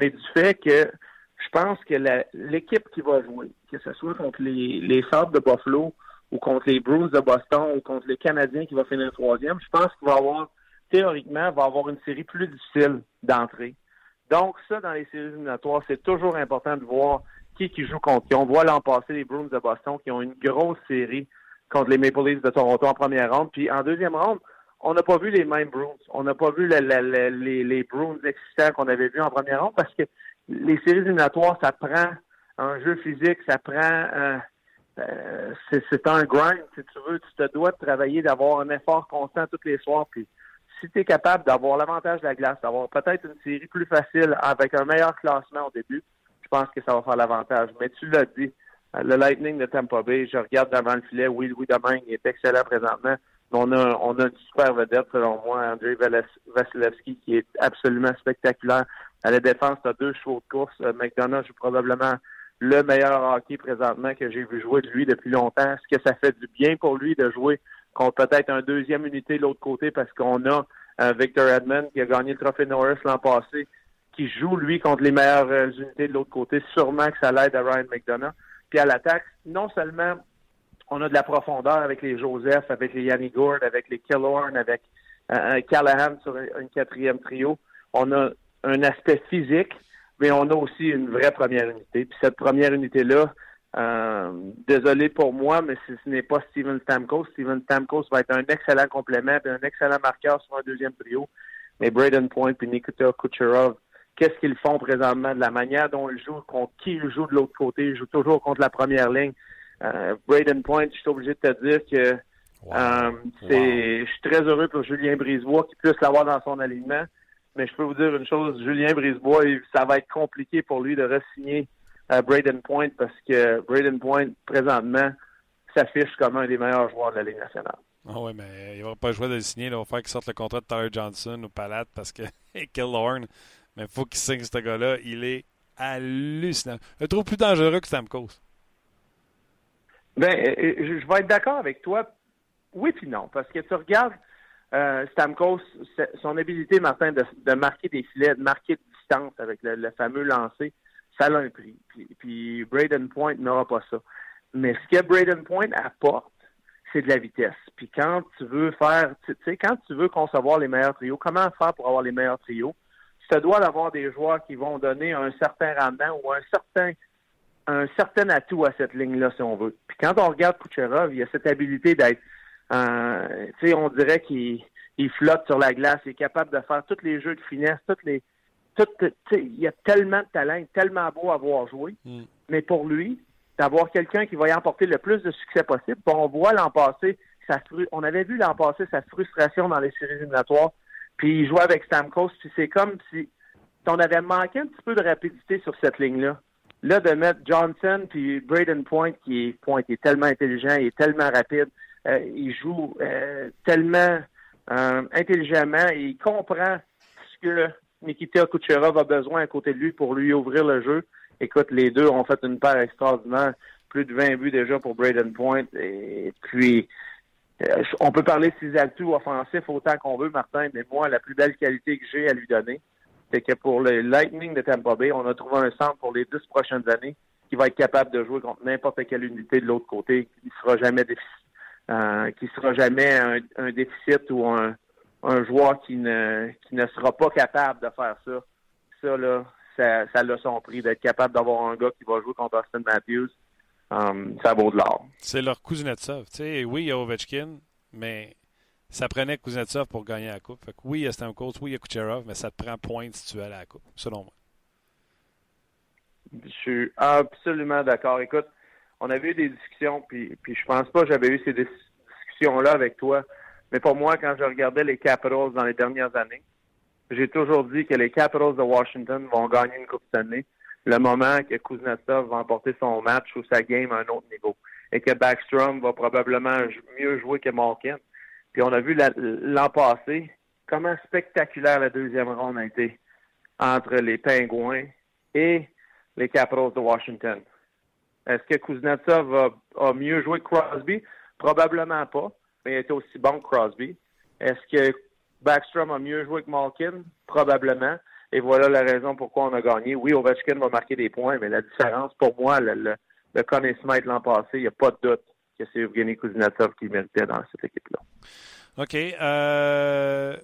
mais du fait que je pense que l'équipe qui va jouer, que ce soit contre les, les de Buffalo ou contre les Bruins de Boston ou contre les Canadiens qui va finir troisième, je pense qu'il va avoir théoriquement, va avoir une série plus difficile d'entrée. Donc, ça, dans les séries éliminatoires, c'est toujours important de voir qui qui joue contre qui. On voit l'an passé les Bruins de Boston qui ont une grosse série contre les Maple Leafs de Toronto en première ronde. Puis en deuxième ronde, on n'a pas vu les mêmes Bruins. On n'a pas vu les, les Bruins excitants qu'on avait vus en première ronde parce que les séries éliminatoires, ça prend un jeu physique, ça prend euh, euh, c'est un grind, si tu veux. Tu te dois de travailler, d'avoir un effort constant tous les soirs. Puis si tu es capable d'avoir l'avantage de la glace, d'avoir peut-être une série plus facile avec un meilleur classement au début, je pense que ça va faire l'avantage. Mais tu l'as dit, euh, le Lightning de Tampa Bay, je regarde devant le filet, oui, Louis Domingue est excellent présentement. On a, on a une super vedette, selon moi, André Vasilevski, qui est absolument spectaculaire. À la défense, tu as deux chevaux de course. Euh, McDonough joue probablement le meilleur hockey présentement que j'ai vu jouer de lui depuis longtemps. Est-ce que ça fait du bien pour lui de jouer contre peut-être un deuxième unité de l'autre côté parce qu'on a euh, Victor Edmond qui a gagné le trophée Norris l'an passé, qui joue lui contre les meilleures euh, unités de l'autre côté. Sûrement que ça l'aide à Ryan McDonough. Puis à l'attaque, non seulement on a de la profondeur avec les Joseph, avec les Yanni Gord, avec les Killorn, avec euh, Callahan sur un, quatrième trio. On a un aspect physique, mais on a aussi une vraie première unité. Puis cette première unité-là, euh, désolé pour moi, mais ce n'est pas Steven Stamkos. Steven Stamkos va être un excellent complément et un excellent marqueur sur un deuxième trio. Mais Braden Point et Nikita Kucherov, qu'est-ce qu'ils font présentement? De la manière dont ils jouent, contre qui ils jouent de l'autre côté? Ils jouent toujours contre la première ligne. Euh, Braden Point, je suis obligé de te dire que euh, c'est, je suis très heureux pour Julien Brisebois qui puisse l'avoir dans son alignement. Mais je peux vous dire une chose, Julien Brisebois, ça va être compliqué pour lui de re-signer à Braden Point parce que Braden Point, présentement, s'affiche comme un des meilleurs joueurs de la Ligue nationale. Ah oui, mais il va pas jouer de le signer. Il va faire qu'il sorte le contrat de Tyler Johnson ou Palat parce que Killorn, mais il faut qu'il signe ce gars-là. Il est hallucinant. Je le trouve plus dangereux que Stamkos. Ben, euh, euh, je vais être d'accord avec toi. Oui puis non, parce que tu regardes euh, Stamkos, son habilité, Martin, de, de, marquer des filets, de marquer de distance avec le fameux lancer ça a un prix. Puis, Braden Point n'aura pas ça. Mais ce que Braden Point apporte, c'est de la vitesse. Puis quand tu veux faire, tu sais, quand tu veux concevoir les meilleurs trios, comment faire pour avoir les meilleurs trios? Tu te dois d'avoir des joueurs qui vont donner un certain rendement ou un certain un certain atout à cette ligne-là, si on veut. Puis quand on regarde Kucherov, il a cette habilité d'être, tu sais, on dirait qu'il flotte sur la glace, il est capable de faire tous les jeux de finesse, toutes les, il y a tellement de talent, tellement beau à voir jouer. Mm. Mais pour lui, d'avoir quelqu'un qui va y emporter le plus de succès possible, on voit l'an passé, on avait vu l'an passé sa frustration dans les séries éliminatoires, puis il jouait avec Stamkos, puis c'est comme si on avait manqué un petit peu de rapidité sur cette ligne-là. Là, de mettre Johnson puis Braden Point, qui est, Point, est tellement intelligent, il est tellement rapide, euh, il joue euh, tellement euh, intelligemment, il comprend ce que Nikita Kucherov a besoin à côté de lui pour lui ouvrir le jeu. Écoute, les deux ont fait une paire extraordinaire. Plus de 20 buts déjà pour Braden Point. Et puis, euh, on peut parler de ses atouts offensifs autant qu'on veut, Martin, mais moi, la plus belle qualité que j'ai à lui donner, c'est que pour le Lightning de Tampa Bay, on a trouvé un centre pour les 10 prochaines années qui va être capable de jouer contre n'importe quelle unité de l'autre côté, qui sera jamais euh, qui sera jamais un, déficit ou un, un joueur qui ne qui ne sera pas capable de faire ça. Ça là, ça, ça a son prix d'être capable d'avoir un gars qui va jouer contre Austin Matthews. Um, ça vaut de l'or. C'est leur Kuznetsov. Tu sais, oui, il y a Ovechkin, mais ça prenait Kuznetsov pour gagner la Coupe. Fait que oui, il y a Stamkos, oui, il y a Kucherov, mais ça te prend point si tu veux aller à la Coupe, selon moi. Je suis absolument d'accord. Écoute, on avait eu des discussions, puis, puis je pense pas que j'avais eu ces discussions-là avec toi. Mais pour moi, quand je regardais les Capitals dans les dernières années, j'ai toujours dit que les Capitals de Washington vont gagner une Coupe Stanley le moment que Kuznetsov va emporter son match ou sa game à un autre niveau et que Backstrom va probablement mieux jouer que Malkin. Puis on a vu l'an passé comment spectaculaire la deuxième ronde a été entre les Pingouins et les Capitals de Washington. Est-ce que Kuznetsov a, mieux joué que Crosby? Probablement pas, il était aussi bon que Crosby. Est-ce que Backstrom a mieux joué que Malkin? Probablement. Et voilà la raison pourquoi on a gagné. Oui, Ovechkin va marquer des points, mais la différence, pour moi, le, le, le l'an passé, il n'y a pas de doute que c'est Evgeny Kuznetsov qui méritait dans cette équipe-là. OK. Euh...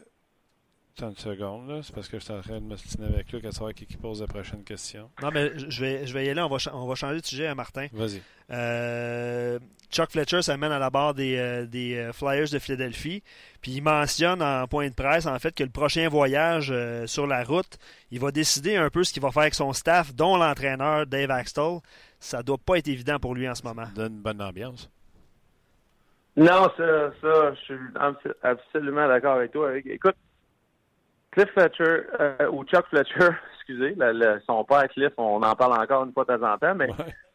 Attends une seconde, c'est parce que je suis en train de me m'ostiner avec lui à savoir qui, pose la prochaine question. Non, mais je vais, je vais y aller, on va, on va changer de sujet, hein, Martin. Vas-y. Euh, Chuck Fletcher s'amène à la barre des, euh, des, euh, Flyers de Philadelphie, puis il mentionne en point de presse, en fait, que le prochain voyage sur la route, il va décider un peu ce qu'il va faire avec son staff, dont l'entraîneur Dave Axtell. Ça doit pas être évident pour lui en ce moment. Donne une bonne ambiance. Non, ça, ça, je suis absolument d'accord avec toi. Écoute, Cliff Fletcher, euh, ou Chuck Fletcher, excusez, son père Cliff, on en parle encore une fois de temps en temps, mais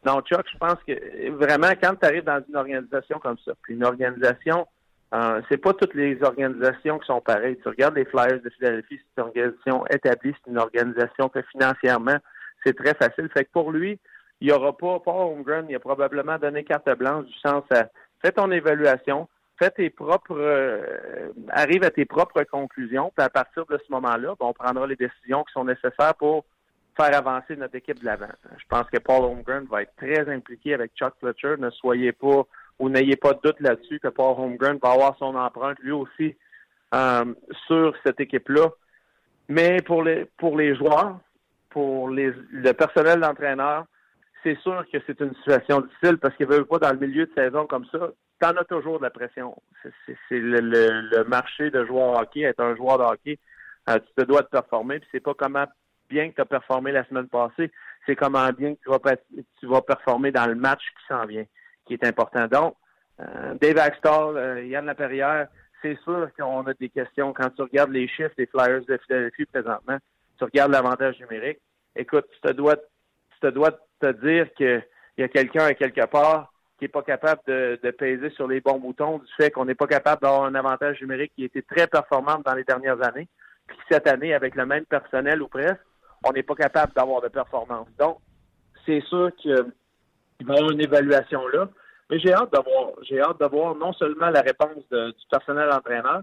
non, Chuck, je pense que vraiment, quand tu arrives dans une organisation comme ça, puis une organisation, euh, c'est pas toutes les organisations qui sont pareilles. Tu regardes les Flyers de Philadelphie, c'est une organisation établie, c'est une organisation que financièrement, c'est très facile. Fait que pour lui, il n'y aura pas, Paul Holmgren, il a probablement donné carte blanche du sens à fais ton évaluation, fais tes propres, euh, arrive à tes propres conclusions, puis à partir de ce moment-là, ben, on prendra les décisions qui sont nécessaires pour faire avancer notre équipe de l'avant. Je pense que Paul Holmgren va être très impliqué avec Chuck Fletcher. Ne soyez pas ou n'ayez pas de doute là-dessus que Paul Holmgren va avoir son empreinte lui aussi euh, sur cette équipe-là. Mais pour les pour les joueurs, pour les, le personnel d'entraîneur, c'est sûr que c'est une situation difficile parce qu'ils veulent pas dans le milieu de saison comme ça t'en as toujours de la pression. C'est le, marché de joueur hockey, être un joueur de hockey, euh, tu te dois de performer, puis c'est pas comment bien que tu as performé la semaine passée, c'est comment bien que tu vas, tu vas performer dans le match qui s'en vient, qui est important. Donc, euh, Dave Axtall, euh, Yann Laperrière, c'est sûr qu'on a des questions. Quand tu regardes les chiffres des Flyers de Philadelphie présentement, tu regardes l'avantage numérique, écoute, tu te dois, tu te dois te dire qu'il y a quelqu'un à quelque part qui n'est pas capable de, de, peser sur les bons boutons du fait qu'on n'est pas capable d'avoir un avantage numérique qui a été très performant dans les dernières années. Puis cette année, avec le même personnel ou presque, on n'est pas capable d'avoir de performance. Donc, c'est sûr qu'il va y avoir une évaluation là. Mais j'ai hâte d'avoir, j'ai hâte d'avoir non seulement la réponse du personnel entraîneur,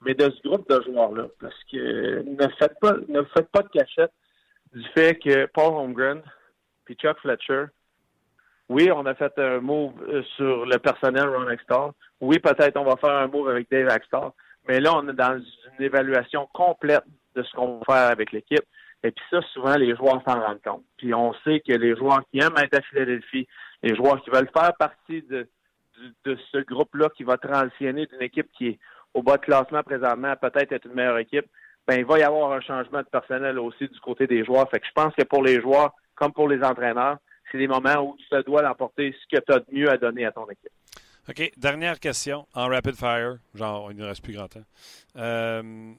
mais de ce groupe de joueurs-là. Parce que ne faites pas, ne faites pas de cachette du fait que Paul Holmgren puis Chuck Fletcher oui, on a fait un move euh, sur le personnel Ron Extar. Oui, peut-être on va faire un move avec Dave Extar. Mais là, on est dans une évaluation complète de ce qu'on va faire avec l'équipe. Et puis ça, souvent, les joueurs s'en rendent compte. Puis on sait que les joueurs qui aiment être à Philadelphie, les joueurs qui veulent faire partie de, de, ce groupe-là qui va transitionner d'une équipe qui est au bas de classement présentement à peut-être être une meilleure équipe, ben il va y avoir un changement de personnel aussi du côté des joueurs. Fait que je pense que pour les joueurs, comme pour les entraîneurs, c'est des moments où tu te dois d'emporter ce que tu as de mieux à donner à ton équipe. OK. Dernière question en rapid fire. Genre, il ne reste plus grand temps. Euh,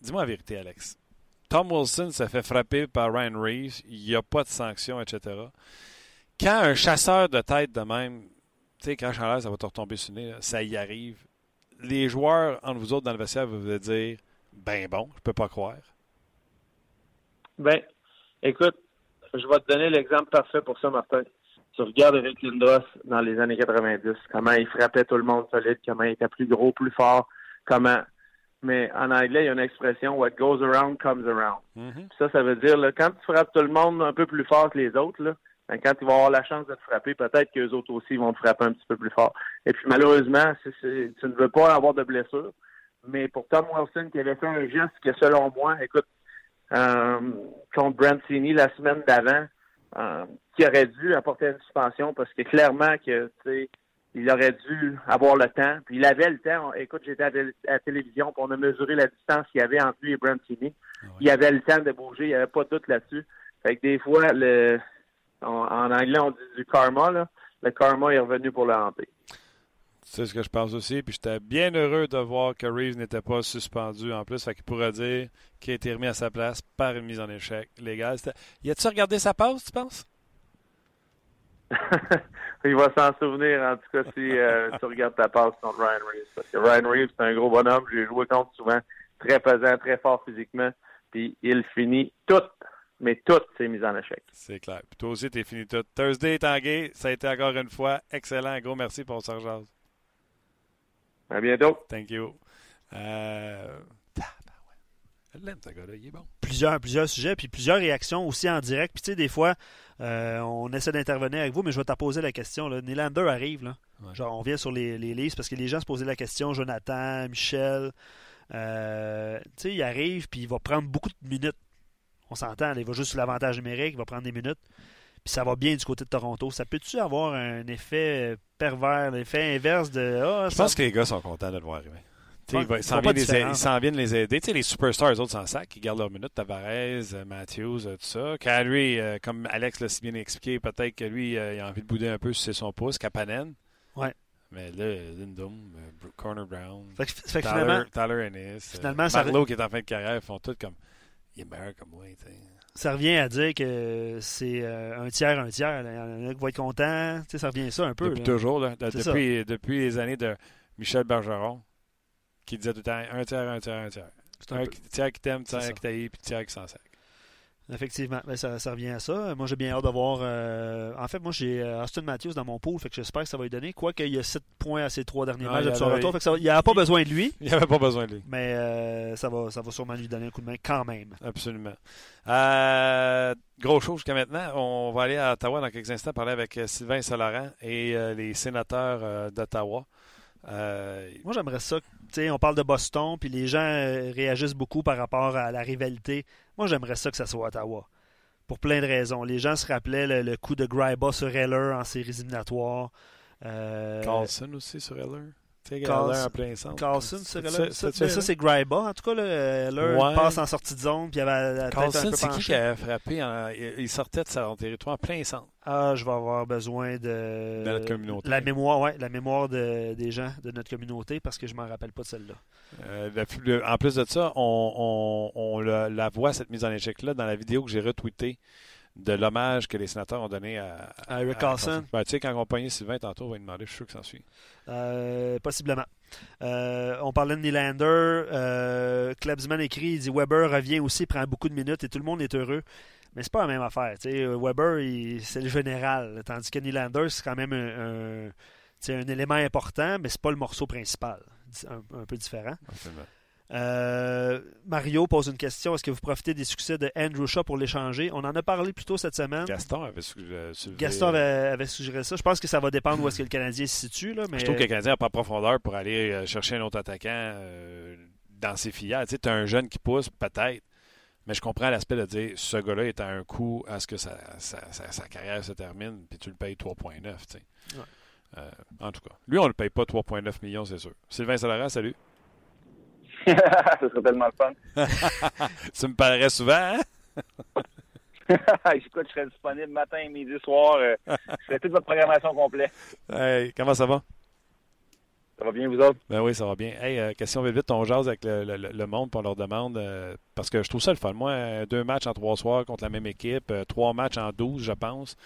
dis-moi la vérité, Alex. Tom Wilson s'est fait frapper par Ryan Reeves. Il n'y a pas de sanction, etc. Quand un chasseur de tête de même, tu sais, quand l'air, ça va te retomber sur le nez, ça y arrive. Les joueurs, entre vous autres, dans le vestiaire, vous allez dire ben bon, je peux pas croire. Ben, écoute, je vais te donner l'exemple parfait pour ça, Martin. Tu regardes Eric Lindros dans les années 90, comment il frappait tout le monde solide, comment il était plus gros, plus fort, comment. Mais en anglais, il y a une expression What goes around comes around. Mm-hmm. Ça, ça veut dire là, quand tu frappes tout le monde un peu plus fort que les autres, là, ben, quand ils vont avoir la chance de te frapper, peut-être qu'eux autres aussi vont te frapper un petit peu plus fort. Et puis malheureusement, tu ne veux pas avoir de blessure. Mais pour Tom Wilson, qui avait fait un geste que selon moi, écoute, euh, contre Brent Sini la semaine d'avant, euh, qui aurait dû apporter une suspension parce que clairement que il aurait dû avoir le temps. Puis il avait le temps. Écoute, j'étais à, la télévision, pour on a mesuré la distance qu'il y avait entre lui et Brent Sini. Ah il avait le temps de bouger, il n'y avait pas de doute là-dessus. Fait que des fois, le en, anglais, on dit du karma. Là. Le karma est revenu pour le hanter. C'est ce que je pense aussi? Puis j'étais bien heureux de voir que Reeves n'était pas suspendu en plus. Fait qu'il pourrait dire qu'il a été remis à sa place par une mise en échec légale. Y a-tu regardé sa passe, tu penses? il va s'en souvenir, en tout cas, si euh, tu regardes ta passe contre Ryan Reeves. Parce que Ryan Reeves, c'est un gros bonhomme. J'ai joué contre souvent. Très pesant, très fort physiquement. Puis il finit tout mais toutes ces mises en échec. C'est clair. Puis toi aussi, t'es fini tout. Thursday, Tanguay, ça a été encore une fois excellent. Gros merci pour ce. À bientôt. Thank you. Euh... Elle l'aime, ce gars-là. Il est bon. Plusieurs, plusieurs sujets, puis plusieurs réactions aussi en direct. Puis tu sais, des fois, euh, on essaie d'intervenir avec vous, mais je vais te poser la question. Là. Nylander arrive. Là. Genre, on vient sur les, les listes parce que les gens se posaient la question. Jonathan, Michel. Euh, tu sais, il arrive, puis il va prendre beaucoup de minutes on s'entend, il va juste sur l'avantage numérique, il va prendre des minutes. Puis ça va bien du côté de Toronto. Ça peut-tu avoir un effet pervers, l'effet inverse de. Ah, Je pense que les gars sont contents de le voir arriver. ils s'en viennent, les aider. les superstars, les autres s'en sac, ils gardent leur minute. Tavares, euh, Matthews, euh, tout ça. Kyrie, euh, comme Alex l'a si bien expliqué, peut-être que lui, il a envie de bouder un peu si c'est son pouce. Kapanen. Ouais. Mais là, Lindum, Corner Brown, Tyler, Tyler Ennis, finalement, Marlowe qui est en fin de carrière, ils font tout comme il est meilleur comme moi. Ça revient à dire que c'est euh, un tiers, un tiers. Il y en a qui vont être contents. Ça revient à ça un peu. Depuis toujours. Là. depuis, depuis les années de Michel Bergeron, qui disait tout le temps un tiers, un tiers, un tiers. Un, tiers qui t'aime, tiers qui t'aille, puis tiers qui s'en sert. Effectivement, ben, ça, revient à ça. Moi, j'ai bien hâte de voir. Euh, en fait, moi, j'ai euh, Austin Matthews dans mon pool, fait que j'espère que ça va lui donner. Quoi qu'il y a 7 points à ses trois derniers matchs de son retour, il n'y avait pas besoin de lui. Il n'y avait pas besoin de lui. Mais euh, ça, va, ça va sûrement lui donner un coup de main quand même. Absolument. gros chose jusqu'à maintenant. On va aller à Ottawa dans quelques instants parler avec Sylvain Solaran et les sénateurs d'Ottawa. Moi, j'aimerais ça. On parle de Boston, puis les gens réagissent beaucoup par rapport à la rivalité moi, j'aimerais ça que ça soit Ottawa. Pour plein de raisons. Les gens se rappelaient le, coup de Gryba sur Heller en séries éliminatoires. Euh, Carlson aussi sur Heller. Carlson, en plein centre. Carlson, c'est ça, ça, ça c'est Gryba. En tout cas, là, Heller passe en sortie de zone. Puis il avait la Carlson, c'est qui qui a frappé Il sortait de son territoire plein centre? Ah, je vais avoir besoin de. De notre communauté. La mémoire, ouais, la mémoire de, des gens de notre communauté parce que je ne m'en rappelle pas de celle-là. Euh, en plus de ça, on, on, la, voit, cette mise en échec-là, dans la vidéo que j'ai retweetée de l'hommage que les sénateurs ont donné à, à Eric Carlson. Ben, tu sais, quand on pognait Sylvain tantôt, on va lui demander, je suis sûr que ça suit. Euh, possiblement. Euh, on parlait de Nylander. Euh, Klebsman écrit, il dit Weber revient aussi, prend beaucoup de minutes et tout le monde est heureux. Mais c'est pas la même affaire. Weber, c'est le général. Tandis que Nylander, c'est quand même un, un, élément important, mais c'est pas le morceau principal. Un, peu différent. Euh, Mario pose une question. Est-ce que vous profitez des succès de Andrew Shaw pour l'échanger? On en a parlé plus tôt cette semaine. Gaston avait suggéré, Gaston avait, suggéré ça. Je pense que ça va dépendre où est-ce que le Canadien se situe. Là, mais... Je trouve que le Canadien n'a pas profondeur pour aller euh, chercher un autre attaquant euh, dans ses filiales. Tu sais, as un jeune qui pousse, peut-être. Mais je comprends l'aspect de dire ce gars-là est à un coup à ce que sa, carrière se termine, puis tu le payes 3,9. Euh, en tout cas, lui, on ne le paye pas 3,9 millions, c'est sûr. Sylvain Salara, salut. Ce serait tellement le fun. tu me parlerais souvent, hein? Écoute, je serais disponible matin, midi, soir. Euh, je toute votre programmation complète. Hey, comment ça va? Ça va bien, vous autres? Ben oui, ça va bien. Hey, euh, question vite vite, on jase avec le, le, monde pour leur demande, euh, parce que je trouve ça le fun. Moi, deux matchs en trois soirs contre la même équipe, trois matchs en douze, je pense.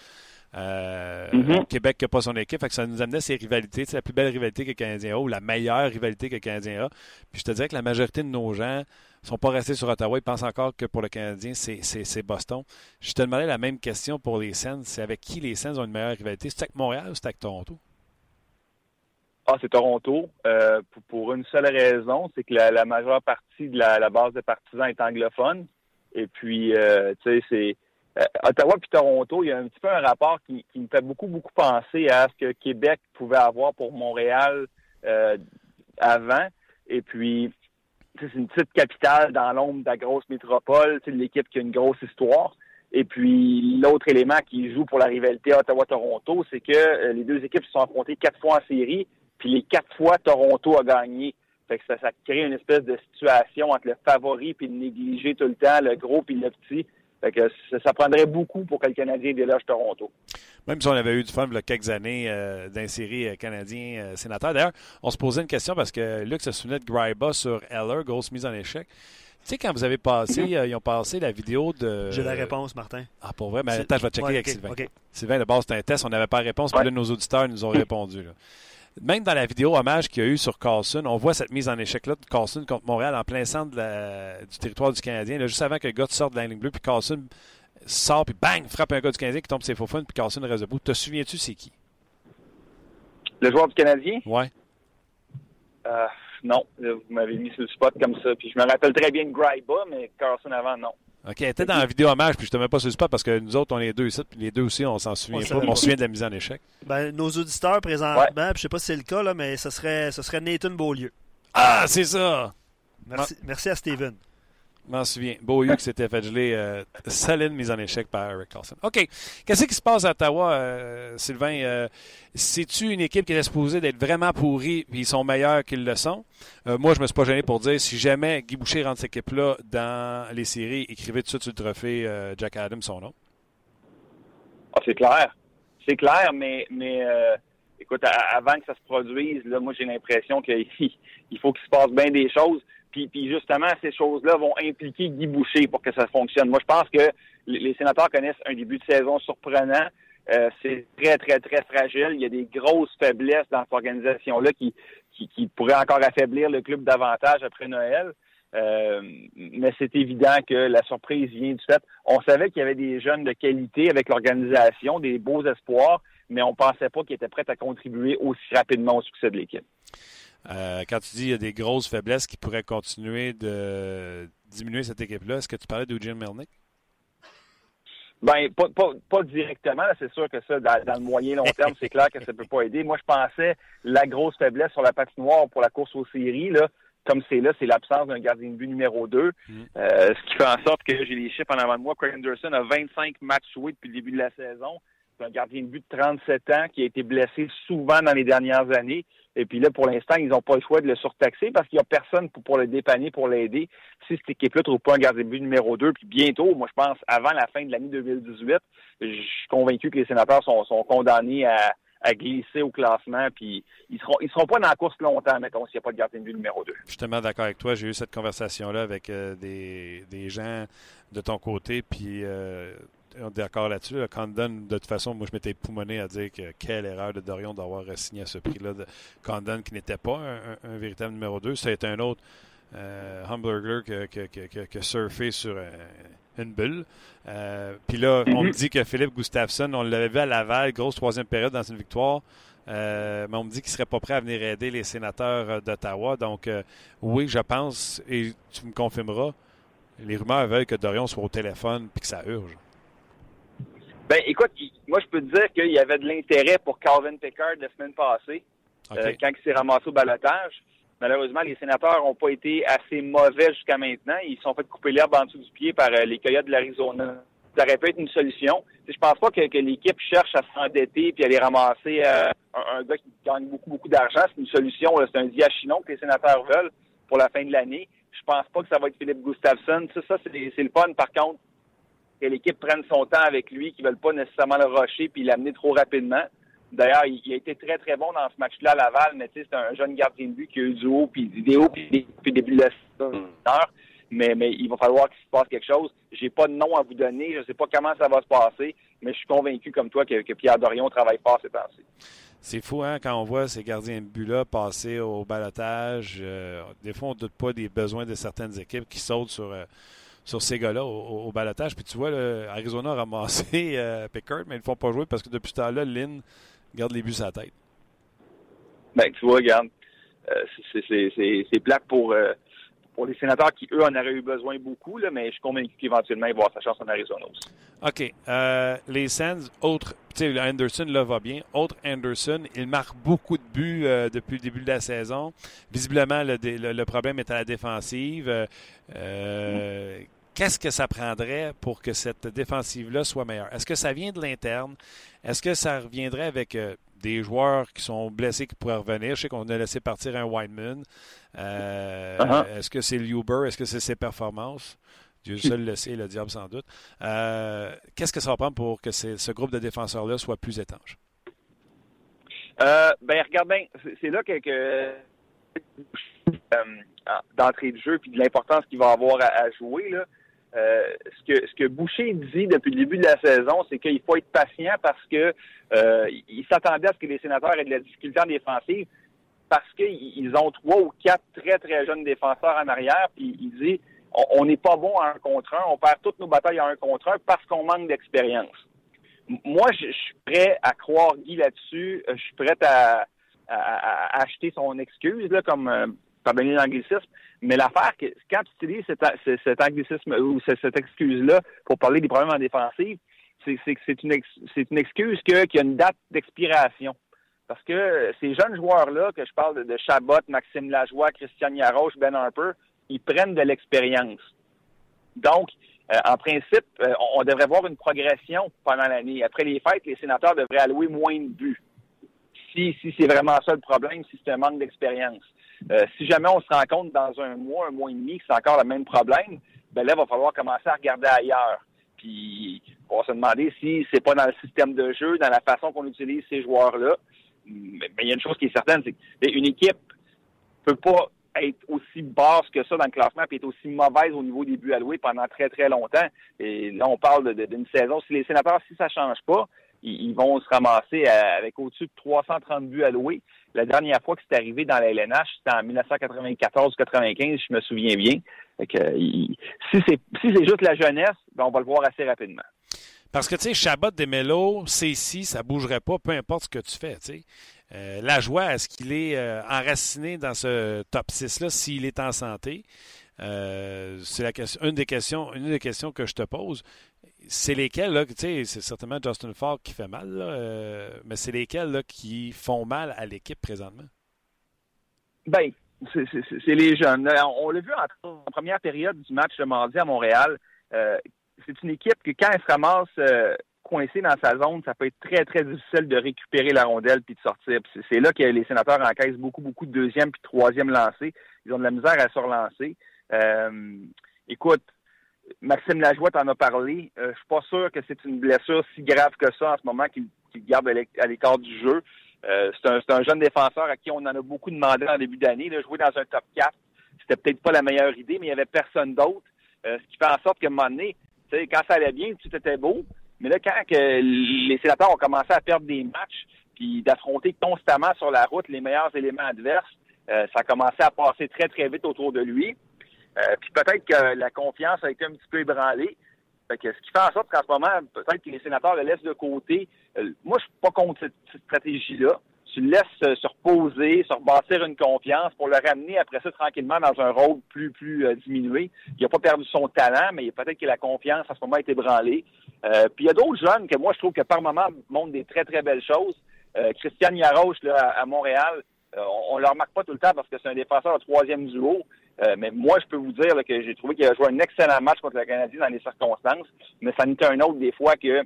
Mm-hmm. Québec qui n'a pas son équipe, fait que ça nous amenait ces rivalités. C'est la plus belle rivalité que le Canadien a, ou la meilleure rivalité que le Canadien a. Puis je te dirais que la majorité de nos gens sont pas restés sur Ottawa. Ils pensent encore que pour le Canadien, c'est Boston. Je te demandais la même question pour les Sens. C'est avec qui les Sens ont une meilleure rivalité? C'est avec Montréal ou c'est avec Toronto? Ah, c'est Toronto. Euh, pour, une seule raison, c'est que la, majeure partie de la, base de partisans est anglophone. Et puis, euh, tu sais, c'est Ottawa puis Toronto, il y a un petit peu un rapport qui, me fait beaucoup, beaucoup penser à ce que Québec pouvait avoir pour Montréal avant. Et puis, c'est une petite capitale dans l'ombre de la grosse métropole, c'est l'équipe qui a une grosse histoire. Et puis, l'autre élément qui joue pour la rivalité Ottawa-Toronto, c'est que euh, les deux équipes se sont affrontées quatre fois en série, puis les quatre fois, Toronto a gagné. Fait que ça, ça crée une espèce de situation entre le favori puis le négligé tout le temps, le gros puis le petit. Fait que ça, prendrait beaucoup pour que le Canadien déloge Toronto. Même si on avait eu du fun il y a quelques années euh, d'insérer euh, Canadien euh, sénateur. D'ailleurs, on se posait une question parce que Luc se souvenait de Gryba sur Eller, grosse mise en échec. Tu sais, quand vous avez passé, ils ont passé la vidéo de. J'ai la réponse, Martin. Ah, pour vrai? Mais attends, je vais checker avec Sylvain. Sylvain, de base, c'était un test. On n'avait pas de réponse. Puis là, nos auditeurs nous ont répondu. Là même dans la vidéo hommage qu'il y a eu sur Carlson, on voit cette mise en échec-là de Carlson contre Montréal en plein centre du territoire du Canadien. juste avant que le gars sorte de la ligne bleue, puis Carlson sort, puis bang, frappe un gars du Canadien qui tombe ses faux fun, puis Carlson reste debout. Te souviens-tu c'est qui? Le joueur du Canadien? Ouais. Euh, non, vous m'avez mis sur le spot comme ça. Puis je me rappelle très bien de Gryba, mais Carlson avant, non. OK, elle était dans la vidéo hommage, puis je te mets pas sur le spot parce que nous autres, on est deux ici, puis les deux aussi, on s'en souvient pas, mais on se souvient de la mise en échec. Ben, nos auditeurs présentement, ouais. je sais pas si c'est le cas, là, mais ce serait, ce serait Nathan Beaulieu. Ah, c'est ça! Merci, merci à Steven. Je m'en souviens. Beaulieu qui s'était fait geler. Euh, mise en échec par Eric Carlson. OK. Qu'est-ce qui se passe à Ottawa, euh, Sylvain? Euh, C'est-tu une équipe qui est supposée d'être vraiment pourrie et ils sont meilleurs qu'ils le sont? Euh, moi, je me suis pas gêné pour dire si jamais Guy Boucher rentre cette équipe-là dans les séries, écrivez tout de suite sur le trophée euh, Jack Adams son nom. Ah, c'est clair. C'est clair, mais, mais écoute, avant que ça se produise, là, moi, j'ai l'impression qu'il faut qu'il se passe bien des choses. Puis, justement, ces choses-là vont impliquer Guy Boucher pour que ça fonctionne. Moi, je pense que les sénateurs connaissent un début de saison surprenant. Euh, c'est très, très, très fragile. Il y a des grosses faiblesses dans cette organisation-là qui, qui, pourraient encore affaiblir le club davantage après Noël. Euh, mais c'est évident que la surprise vient du fait. On savait qu'il y avait des jeunes de qualité avec l'organisation, des beaux espoirs, mais on pensait pas qu'ils étaient prêts à contribuer aussi rapidement au succès de l'équipe. Euh, quand tu dis qu'il y a des grosses faiblesses qui pourraient continuer de diminuer cette équipe-là, est-ce que tu parlais d'Eugene Melnick? Ben, pas, pas, directement. C'est sûr que ça, dans, le moyen long terme, c'est clair que ça ne peut pas aider. Moi, je pensais la grosse faiblesse sur la patinoire pour la course aux séries, là, comme c'est là, c'est l'absence d'un gardien de but numéro 2. Mm. Euh, ce qui fait en sorte que j'ai les chiffres en avant de moi. Craig Anderson a 25 matchs joués depuis le début de la saison. C'est un gardien de but de 37 ans qui a été blessé souvent dans les dernières années. Et puis là, pour l'instant, ils n'ont pas le choix de le surtaxer parce qu'il n'y a personne pour, le dépanner, pour l'aider. Si cette équipe-là ne trouve pas un gardien de but numéro 2, puis bientôt, moi je pense, avant la fin de l'année 2018, je suis convaincu que les sénateurs sont, condamnés à, glisser au classement, puis ils seront ils seront pas dans la course longtemps, mettons, s'il n'y a pas de gardien de but numéro 2. Je suis tellement d'accord avec toi. J'ai eu cette conversation-là avec euh, des, gens de ton côté, puis euh, d'accord là-dessus. Condon, de toute façon, moi, je m'étais poumonné à dire que quelle erreur de Dorion d'avoir signé à ce prix-là. De Condon, qui n'était pas un, véritable numéro 2. Ça a été un autre euh, Humberger qui a surfé sur euh, une bulle. Euh, puis là, on me dit que Philippe Gustafsson, on l'avait vu à Laval, grosse troisième période dans une victoire. mais on me dit qu'il ne serait pas prêt à venir aider les sénateurs d'Ottawa. Donc, oui, je pense, et tu me confirmeras, les rumeurs veulent que Dorion soit au téléphone et que ça urge. Ben, écoute, moi, je peux te dire qu'il y avait de l'intérêt pour Calvin Pickard la semaine passée, euh, quand il s'est ramassé au balotage. Malheureusement, les sénateurs n'ont pas été assez mauvais jusqu'à maintenant. Ils sont fait couper l'herbe en dessous du pied par euh, les Coyotes de l'Arizona. Ça aurait pu être une solution. Je pense pas que, l'équipe cherche à s'endetter puis à aller ramasser euh, un, gars qui gagne beaucoup, beaucoup d'argent. C'est une solution. C'est un diachinon que les sénateurs veulent pour la fin de l'année. Je pense pas que ça va être Philippe Gustafsson. Ça, ça c'est le fun. Par contre, que l'équipe prenne son temps avec lui, qu'ils ne veulent pas nécessairement le rusher puis l'amener trop rapidement. D'ailleurs, il, a été très, très bon dans ce match-là à Laval, mais tu sais, c'est un jeune gardien de but qui a eu du haut, puis des hauts, puis des début de la saison. Mais, mais il va falloir qu'il se passe quelque chose. J'ai pas de nom à vous donner. Je ne sais pas comment ça va se passer, mais je suis convaincu, comme toi, que, Pierre Dorion travaille fort ces temps-ci. C'est fou, hein, quand on voit ces gardiens de but-là passer au balotage. Euh, des fois, on ne doute pas des besoins de certaines équipes qui sautent sur... Euh, sur ces gars-là au, balotage. Puis tu vois, Arizona a ramassé euh, Pickard, mais ils ne font pas jouer parce que depuis ce temps-là, Lynn garde les buts à la tête. Ben, tu vois, regarde, euh, c'est plate pour, euh, pour les sénateurs qui, eux, en auraient eu besoin beaucoup, là, mais je suis convaincu qu'éventuellement, il va avoir sa chance en Arizona aussi. OK. Euh, les Sands, autre, tu sais, Anderson là va bien. Autre Anderson, il marque beaucoup de buts euh, depuis le début de la saison. Visiblement, le, le, problème est à la défensive. Euh, Qu'est-ce que ça prendrait pour que cette défensive-là soit meilleure? Est-ce que ça vient de l'interne? Est-ce que ça reviendrait avec des joueurs qui sont blessés qui pourraient revenir? Je sais qu'on a laissé partir un Wideman. Euh, uh-huh. Est-ce que c'est Luber? Est-ce que c'est ses performances? Dieu seul le sait, le diable sans doute. Euh, qu'est-ce que ça va prendre pour que ce groupe de défenseurs-là soit plus étanche? Euh, ben, regarde bien, c'est là que, d'entrée de jeu puis de l'importance qu'il va avoir à, jouer. Là. Ce que ce que Boucher dit depuis le début de la saison, c'est qu'il faut être patient parce que il s'attendait à ce que les sénateurs aient de la difficulté en défensive parce qu'ils ont trois ou quatre très, très jeunes défenseurs en arrière, puis il dit on n'est pas bon à un contre un, on perd toutes nos batailles à un contre un parce qu'on manque d'expérience. Moi, je, suis prêt à croire Guy là-dessus. Euh, je suis prêt à, acheter son excuse, là, comme euh, pardonnez l'anglicisme. Mais l'affaire, que quand tu utilises cet, anglicisme ou cette, excuse-là pour parler des problèmes en défensive, c'est que une, excuse qu'il y a une date d'expiration. Parce que ces jeunes joueurs-là, que je parle de, Chabot, Maxime Lajoie, Christian Yaroche, Ben Harper, ils prennent de l'expérience. Donc, euh, en principe, euh, on, devrait voir une progression pendant l'année. Après les fêtes, les sénateurs devraient allouer moins de buts. Si, c'est vraiment ça le problème, si c'est un manque d'expérience. Euh, si jamais on se rend compte dans un mois, un mois et demi que c'est encore le même problème, ben là, il va falloir commencer à regarder ailleurs. Puis, on va se demander si c'est pas dans le système de jeu, dans la façon qu'on utilise ces joueurs-là mais il y a une chose qui est certaine, c'est qu'une équipe peut pas être aussi basse que ça dans le classement et être aussi mauvaise au niveau des buts alloués pendant très, très longtemps. Et là, on parle d'une saison. Si les sénateurs, si ça change pas, ils, vont se ramasser avec au-dessus de 330 buts alloués. La dernière fois que c'est arrivé dans la LNH, c'était en 1994-95, je me souviens bien. si c'est si c'est juste la jeunesse, ben, on va le voir assez rapidement. Parce que, tu sais, Chabot, Desmélo, c'est ici, ça bougerait pas, peu importe ce que tu fais. Euh, la joie, est-ce qu'il est, euh, enraciné dans ce top 6-là s'il est en santé? Euh, c'est des une des questions que je te pose. C'est lesquels, là, tu sais, c'est certainement Justin Falk qui fait mal, là, mais c'est lesquels, là, qui font mal à l'équipe présentement? Ben, c'est les jeunes. On l'a vu en, première période du match de mardi à Montréal c'est une équipe que quand elle se ramasse euh, coincée dans sa zone, ça peut être très, très difficile de récupérer la rondelle puis de sortir. C'est là que les sénateurs encaissent beaucoup, beaucoup de deuxième puis troisième lancés. Ils ont de la misère à se relancer. Euh, écoute, Maxime Lajoie t'en a parlé. Euh, je suis pas sûr que c'est une blessure si grave que ça en ce moment qu'il garde à l'écart du jeu. c'est un, jeune défenseur à qui on en a beaucoup demandé en début d'année. Jouer dans un top 4, c'était peut-être pas la meilleure idée, mais il y avait personne d'autre. ce qui fait en sorte qu'à un moment donné, quand ça allait bien, tout était beau. Mais là, quand les sénateurs ont commencé à perdre des matchs, puis d'affronter constamment sur la route les meilleurs éléments adverses, euh, ça a commencé à passer très, très vite autour de lui. Euh, puis peut-être que la confiance a été un petit peu ébranlée. ce qui fait en sorte qu'en ce moment, peut-être que les sénateurs le laissent de côté. Euh, moi, je suis pas contre cette stratégie-là tu le laisses se reposer, se rebâtir une confiance pour le ramener après ça tranquillement dans un rôle plus plus euh, diminué. Il n'a pas perdu son talent, mais peut-être que la confiance à ce moment est ébranlée. Euh, puis il y a d'autres jeunes que moi je trouve que par moment montrent des très très belles choses. Euh, Christian Yaroche là, à, Montréal, on, ne le remarque pas tout le temps parce que c'est un défenseur de troisième duo. Mais moi, je peux vous dire que j'ai trouvé qu'il a joué un excellent match contre le Canadien dans les circonstances, mais ça n'était un autre des fois que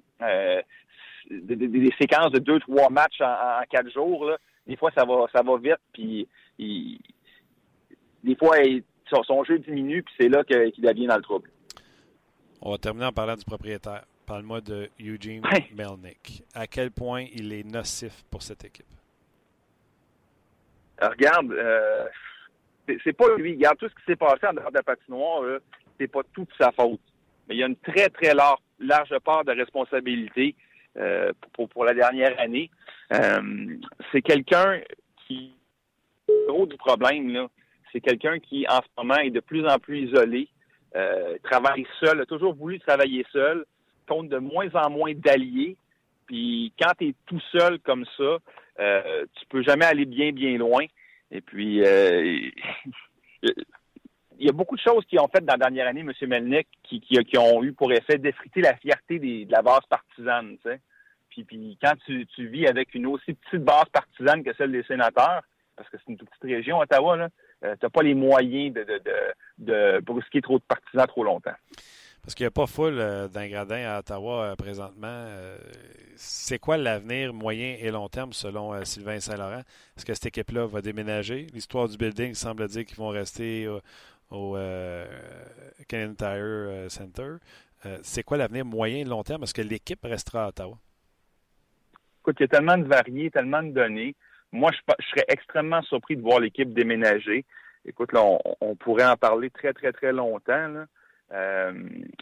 des, séquences de deux, trois matchs en, quatre jours, des fois, ça va, ça va vite, puis des fois, son, jeu diminue, puis c'est là qu'il devient dans le trouble. On va terminer en parlant du propriétaire. Parle-moi de Eugene Melnick. À quel point il est nocif pour cette équipe? regarde, euh, c'est pas lui. Regarde, tout ce qui s'est passé en dehors de la patinoire, c'est pas toute sa faute. Mais il y a une très, très large, large part de responsabilité. Euh, pour, la dernière année. Euh, c'est quelqu'un qui, gros du problème, là, c'est quelqu'un qui, en ce moment, est de plus en plus isolé, euh, travaille seul, a toujours voulu travailler seul, compte de moins en moins d'alliés. Puis quand tu es tout seul comme ça, tu peux jamais aller bien, bien loin. Et puis, il y a beaucoup de choses qui ont fait dans la dernière année, M. Melnick, qui, ont eu pour effet d'effriter la fierté de la base partisane. Tu sais. puis, puis quand tu, vis avec une aussi petite base partisane que celle des sénateurs, parce que c'est une toute petite région, Ottawa, là, euh, tu n'as pas les moyens de, de, de brusquer trop de partisans trop longtemps. Parce qu'il n'y a pas full euh, d'ingrédients à Ottawa euh, présentement. c'est quoi l'avenir moyen et long terme selon Sylvain Saint-Laurent? Est-ce que cette équipe-là va déménager? L'histoire du building semble dire qu'ils vont rester au Canadian Tire Center. c'est quoi l'avenir moyen et long terme? Est-ce que l'équipe restera à Ottawa? Écoute, il y a tellement de variés, tellement de données. Moi, je, serais extrêmement surpris de voir l'équipe déménager. Écoute, là, on, pourrait en parler très, très, très longtemps. Euh,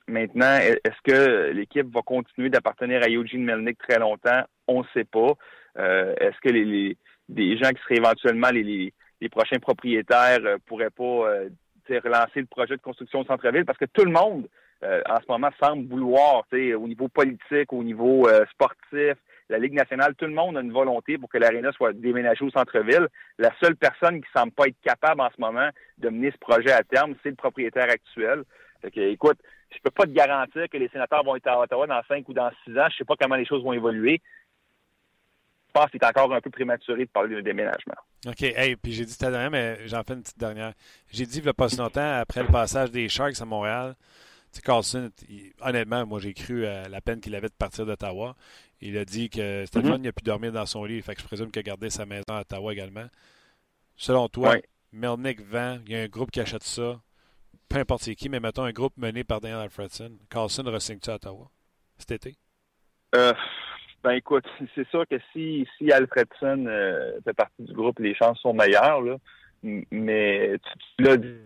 maintenant, est-ce que l'équipe va continuer d'appartenir à Eugene Melnick très longtemps? On ne sait pas. Euh, est-ce que les, les, gens qui seraient éventuellement les, les, prochains propriétaires euh, pourraient pas relancer le projet de construction de centre-ville? Parce que tout le monde, en ce moment, semble vouloir, au niveau politique, au niveau sportif, la Ligue nationale, tout le monde a une volonté pour que l'aréna soit déménagée au centre-ville. La seule personne qui semble pas être capable en ce moment de mener ce projet à terme, c'est le propriétaire actuel. Fait que, écoute, je peux pas te garantir que les sénateurs vont être à Ottawa dans cinq ou dans six ans. Je sais pas comment les choses vont évoluer. Je pense que c'est encore un peu prématuré de parler d'un déménagement. OK. Hey, puis j'ai dit à l'heure, mais j'en fais une petite dernière. J'ai dit il n'y a pas si longtemps, après le passage des Sharks à Montréal, Carlson, honnêtement, moi j'ai cru à la peine qu'il avait de partir d'Ottawa. Il a dit que c'était mm il n'a pu dormir dans son lit. Fait que je présume qu'il a gardé sa maison à Ottawa également. Selon toi, Melnick vend, il y a un groupe qui achète ça. Peu importe c'est qui, mais mettons un groupe mené par Daniel Alfredson. Carlson ressigne-tu à Ottawa cet été? Euh, ben écoute, c'est sûr que si, si Alfredson euh, fait partie du groupe, les chances sont meilleures. Là. Mais tu, l'as dit,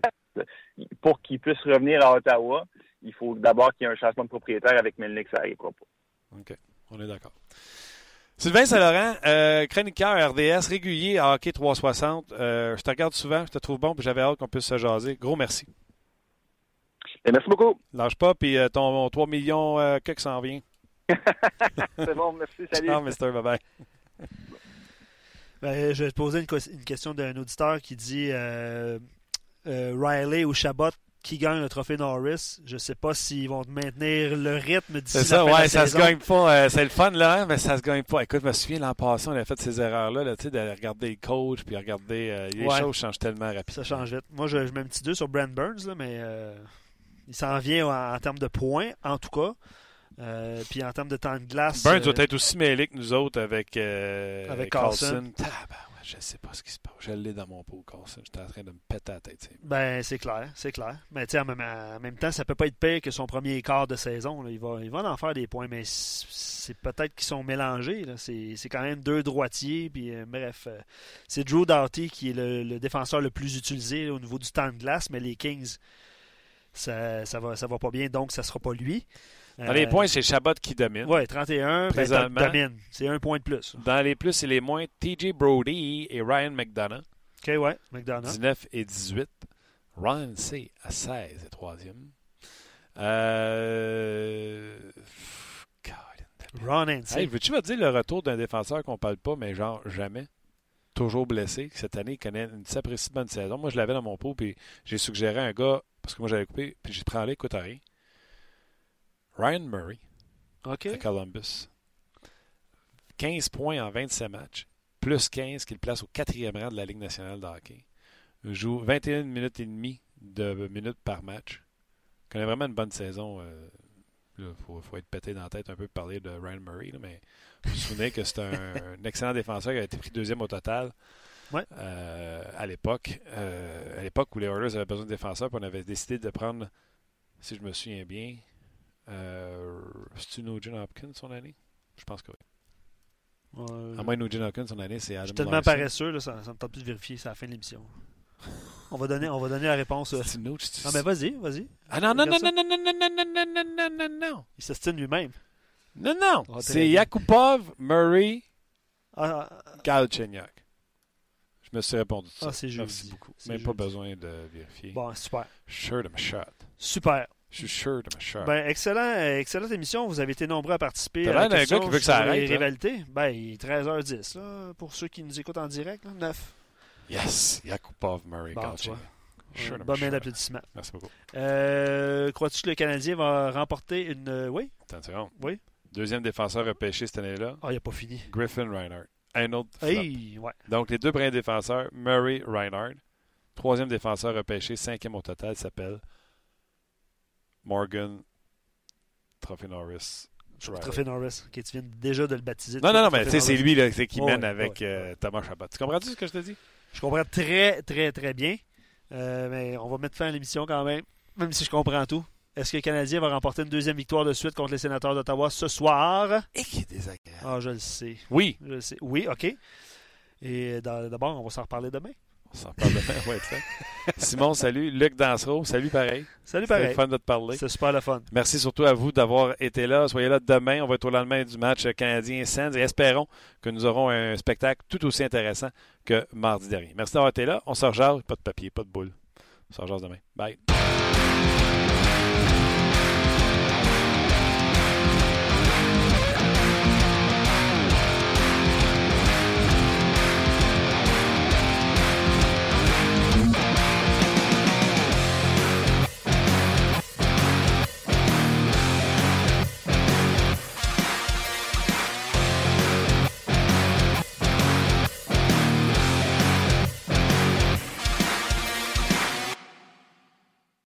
pour qu'il puisse revenir à Ottawa, il faut d'abord qu'il y ait un changement de propriétaire avec Melnick, ça n'arrivera pas. OK. On est d'accord. Sylvain Saint-Laurent, euh, chroniqueur RDS, régulier à Hockey 360. Euh, je te regarde souvent, je te trouve bon, puis j'avais hâte qu'on puisse se jaser. Gros merci. Et merci beaucoup. Lâche pas, puis euh, ton 3 millions, euh, que s'en vient. C'est bon, merci, salut. Ciao, mister, bye-bye. Ben, je vais te poser une, une question d'un auditeur qui dit Riley ou Chabot qui gagne le trophée Norris. Je ne sais pas s'ils vont maintenir le rythme d'ici C'est ça, ouais, ça se gagne pas. Euh, c'est le fun, là, hein, mais ça se gagne pas. Écoute, je me souviens, l'an passé, on a fait ces erreurs-là, là, de regarder le coach, puis regarder. Euh, les choses changent tellement rapidement. Ça change vite. Moi, je, mets un petit 2 sur Brent Burns, là, mais euh, il s'en vient en, termes de points, en tout cas. puis en termes de temps de glace. Burns doit être aussi mêlé que nous autres avec, avec Carlson. Carlson je ne sais pas ce qui se passe. Je l'ai dans mon pot, Carlson. J'étais en train de me péter la tête. Ben, c'est clair, c'est clair. Mais tu sais, en, même temps, ça peut pas être pire que son premier quart de saison. Il, va, il va en faire des points, mais c'est peut-être qu'ils sont mélangés. C'est quand même deux droitiers. Puis, euh, bref, euh, c'est Drew Doughty qui est le, défenseur le plus utilisé au niveau du temps de glace, mais les Kings, ça, ça, va, ça va pas bien, donc ça sera pas lui. Dans les euh, points, c'est Chabot qui domine. Oui, 31, ben, domine. C'est un point de plus. Dans les plus et les moins, TJ Brody et Ryan McDonough. OK, ouais, McDonough. 19 et 18. Ryan C à 16 et troisième. Euh... Ron hey, Veux-tu me dire le retour d'un défenseur qu'on parle pas, mais genre jamais? Toujours blessé. Cette année, il connaît une sapristi bonne saison. Moi, je l'avais dans mon pot, puis j'ai suggéré un gars, parce que moi, j'avais coupé, puis j'ai pris en écoute à rien. Ryan Murray à Columbus. 15 points en 27 matchs, plus 15 qu'il place au quatrième rang de la Ligue nationale de hockey. Il joue 21 minutes et demie de minutes par match. Il connaît vraiment une bonne saison. Il euh, faut, être pété dans la tête un peu pour parler de Ryan Murray, mais vous vous souvenez que c'est un, excellent défenseur qui a été pris deuxième au total. Euh, à l'époque, euh, à l'époque où les Oilers avaient besoin de défenseurs, on avait décidé de prendre, si je me souviens bien, euh, C'est-tu Nugent Hopkins son année? Je pense que oui. à moins Nugent Hopkins son année, c'est Adam Je suis tellement paresseux, là, ça, ça me tente plus de vérifier, c'est à la fin de l'émission. on, va donner, on va donner la réponse. C'est Non, mais vas-y, vas-y. Ah non, non, non, non, non, non, non, non, non, non, non, non, non. Il s'estime lui-même. Non, non. c'est Yakupov, Murray, ah, Galchenyuk. Je me suis répondu. Ah, c'est juste. Merci beaucoup. Même pas besoin de vérifier. Bon, super. Sure de ma shot. Super. Je suis sûr de ma shot. Ben, excellent, excellente émission. Vous avez été nombreux à participer. T'as l'air d'un gars qui veut que ça arrête. Les hein? rivalités. Ben, il est 13h10, là, pour ceux qui nous écoutent en direct. Là, 9. Yes. Yakupov, Murray, bon, Sure, bonne main sure. d'applaudissement. Merci beaucoup. Euh, Crois-tu que le Canadien va remporter une. euh, Oui? Attention. Oui. Deuxième défenseur repêché cette année-là, Ah, il n'a pas fini. Griffin Reinhardt. Un autre flop. Hey, ouais. Donc, les deux premiers défenseurs, Murray Reinhardt. Troisième défenseur repêché, cinquième au total, s'appelle Morgan Trophy Norris. Trophée Norris. Ok, tu viens déjà de le baptiser. Non, non, non, mais tu sais, c'est lui là, qui Ouais, mène ouais, avec ouais, euh, Thomas Chabot. Tu comprends-tu ce que je te dis? Je comprends très, très, très bien. Euh, mais on va mettre fin à l'émission quand même, même si je comprends tout. Est-ce que le Canadien va remporter une deuxième victoire de suite contre les sénateurs d'Ottawa ce soir? Et qui est désagréable. Ah, je le sais. Oui, Je le sais. Oui, OK. Et dans- d'abord, on va s'en reparler demain. on s'en parle demain. ouais, ça. Simon, salut. Luc Dansereau, salut pareil. Salut, pareil. fun de te parler. C'est super le fun. Merci surtout à vous d'avoir été là. Soyez là demain. On va être au lendemain du match canadien-Sens et espérons que nous aurons un spectacle tout aussi intéressant que mardi dernier. Merci d'avoir été là. On se rejase. Pas de papier, pas de boule. On se rejase demain. Bye.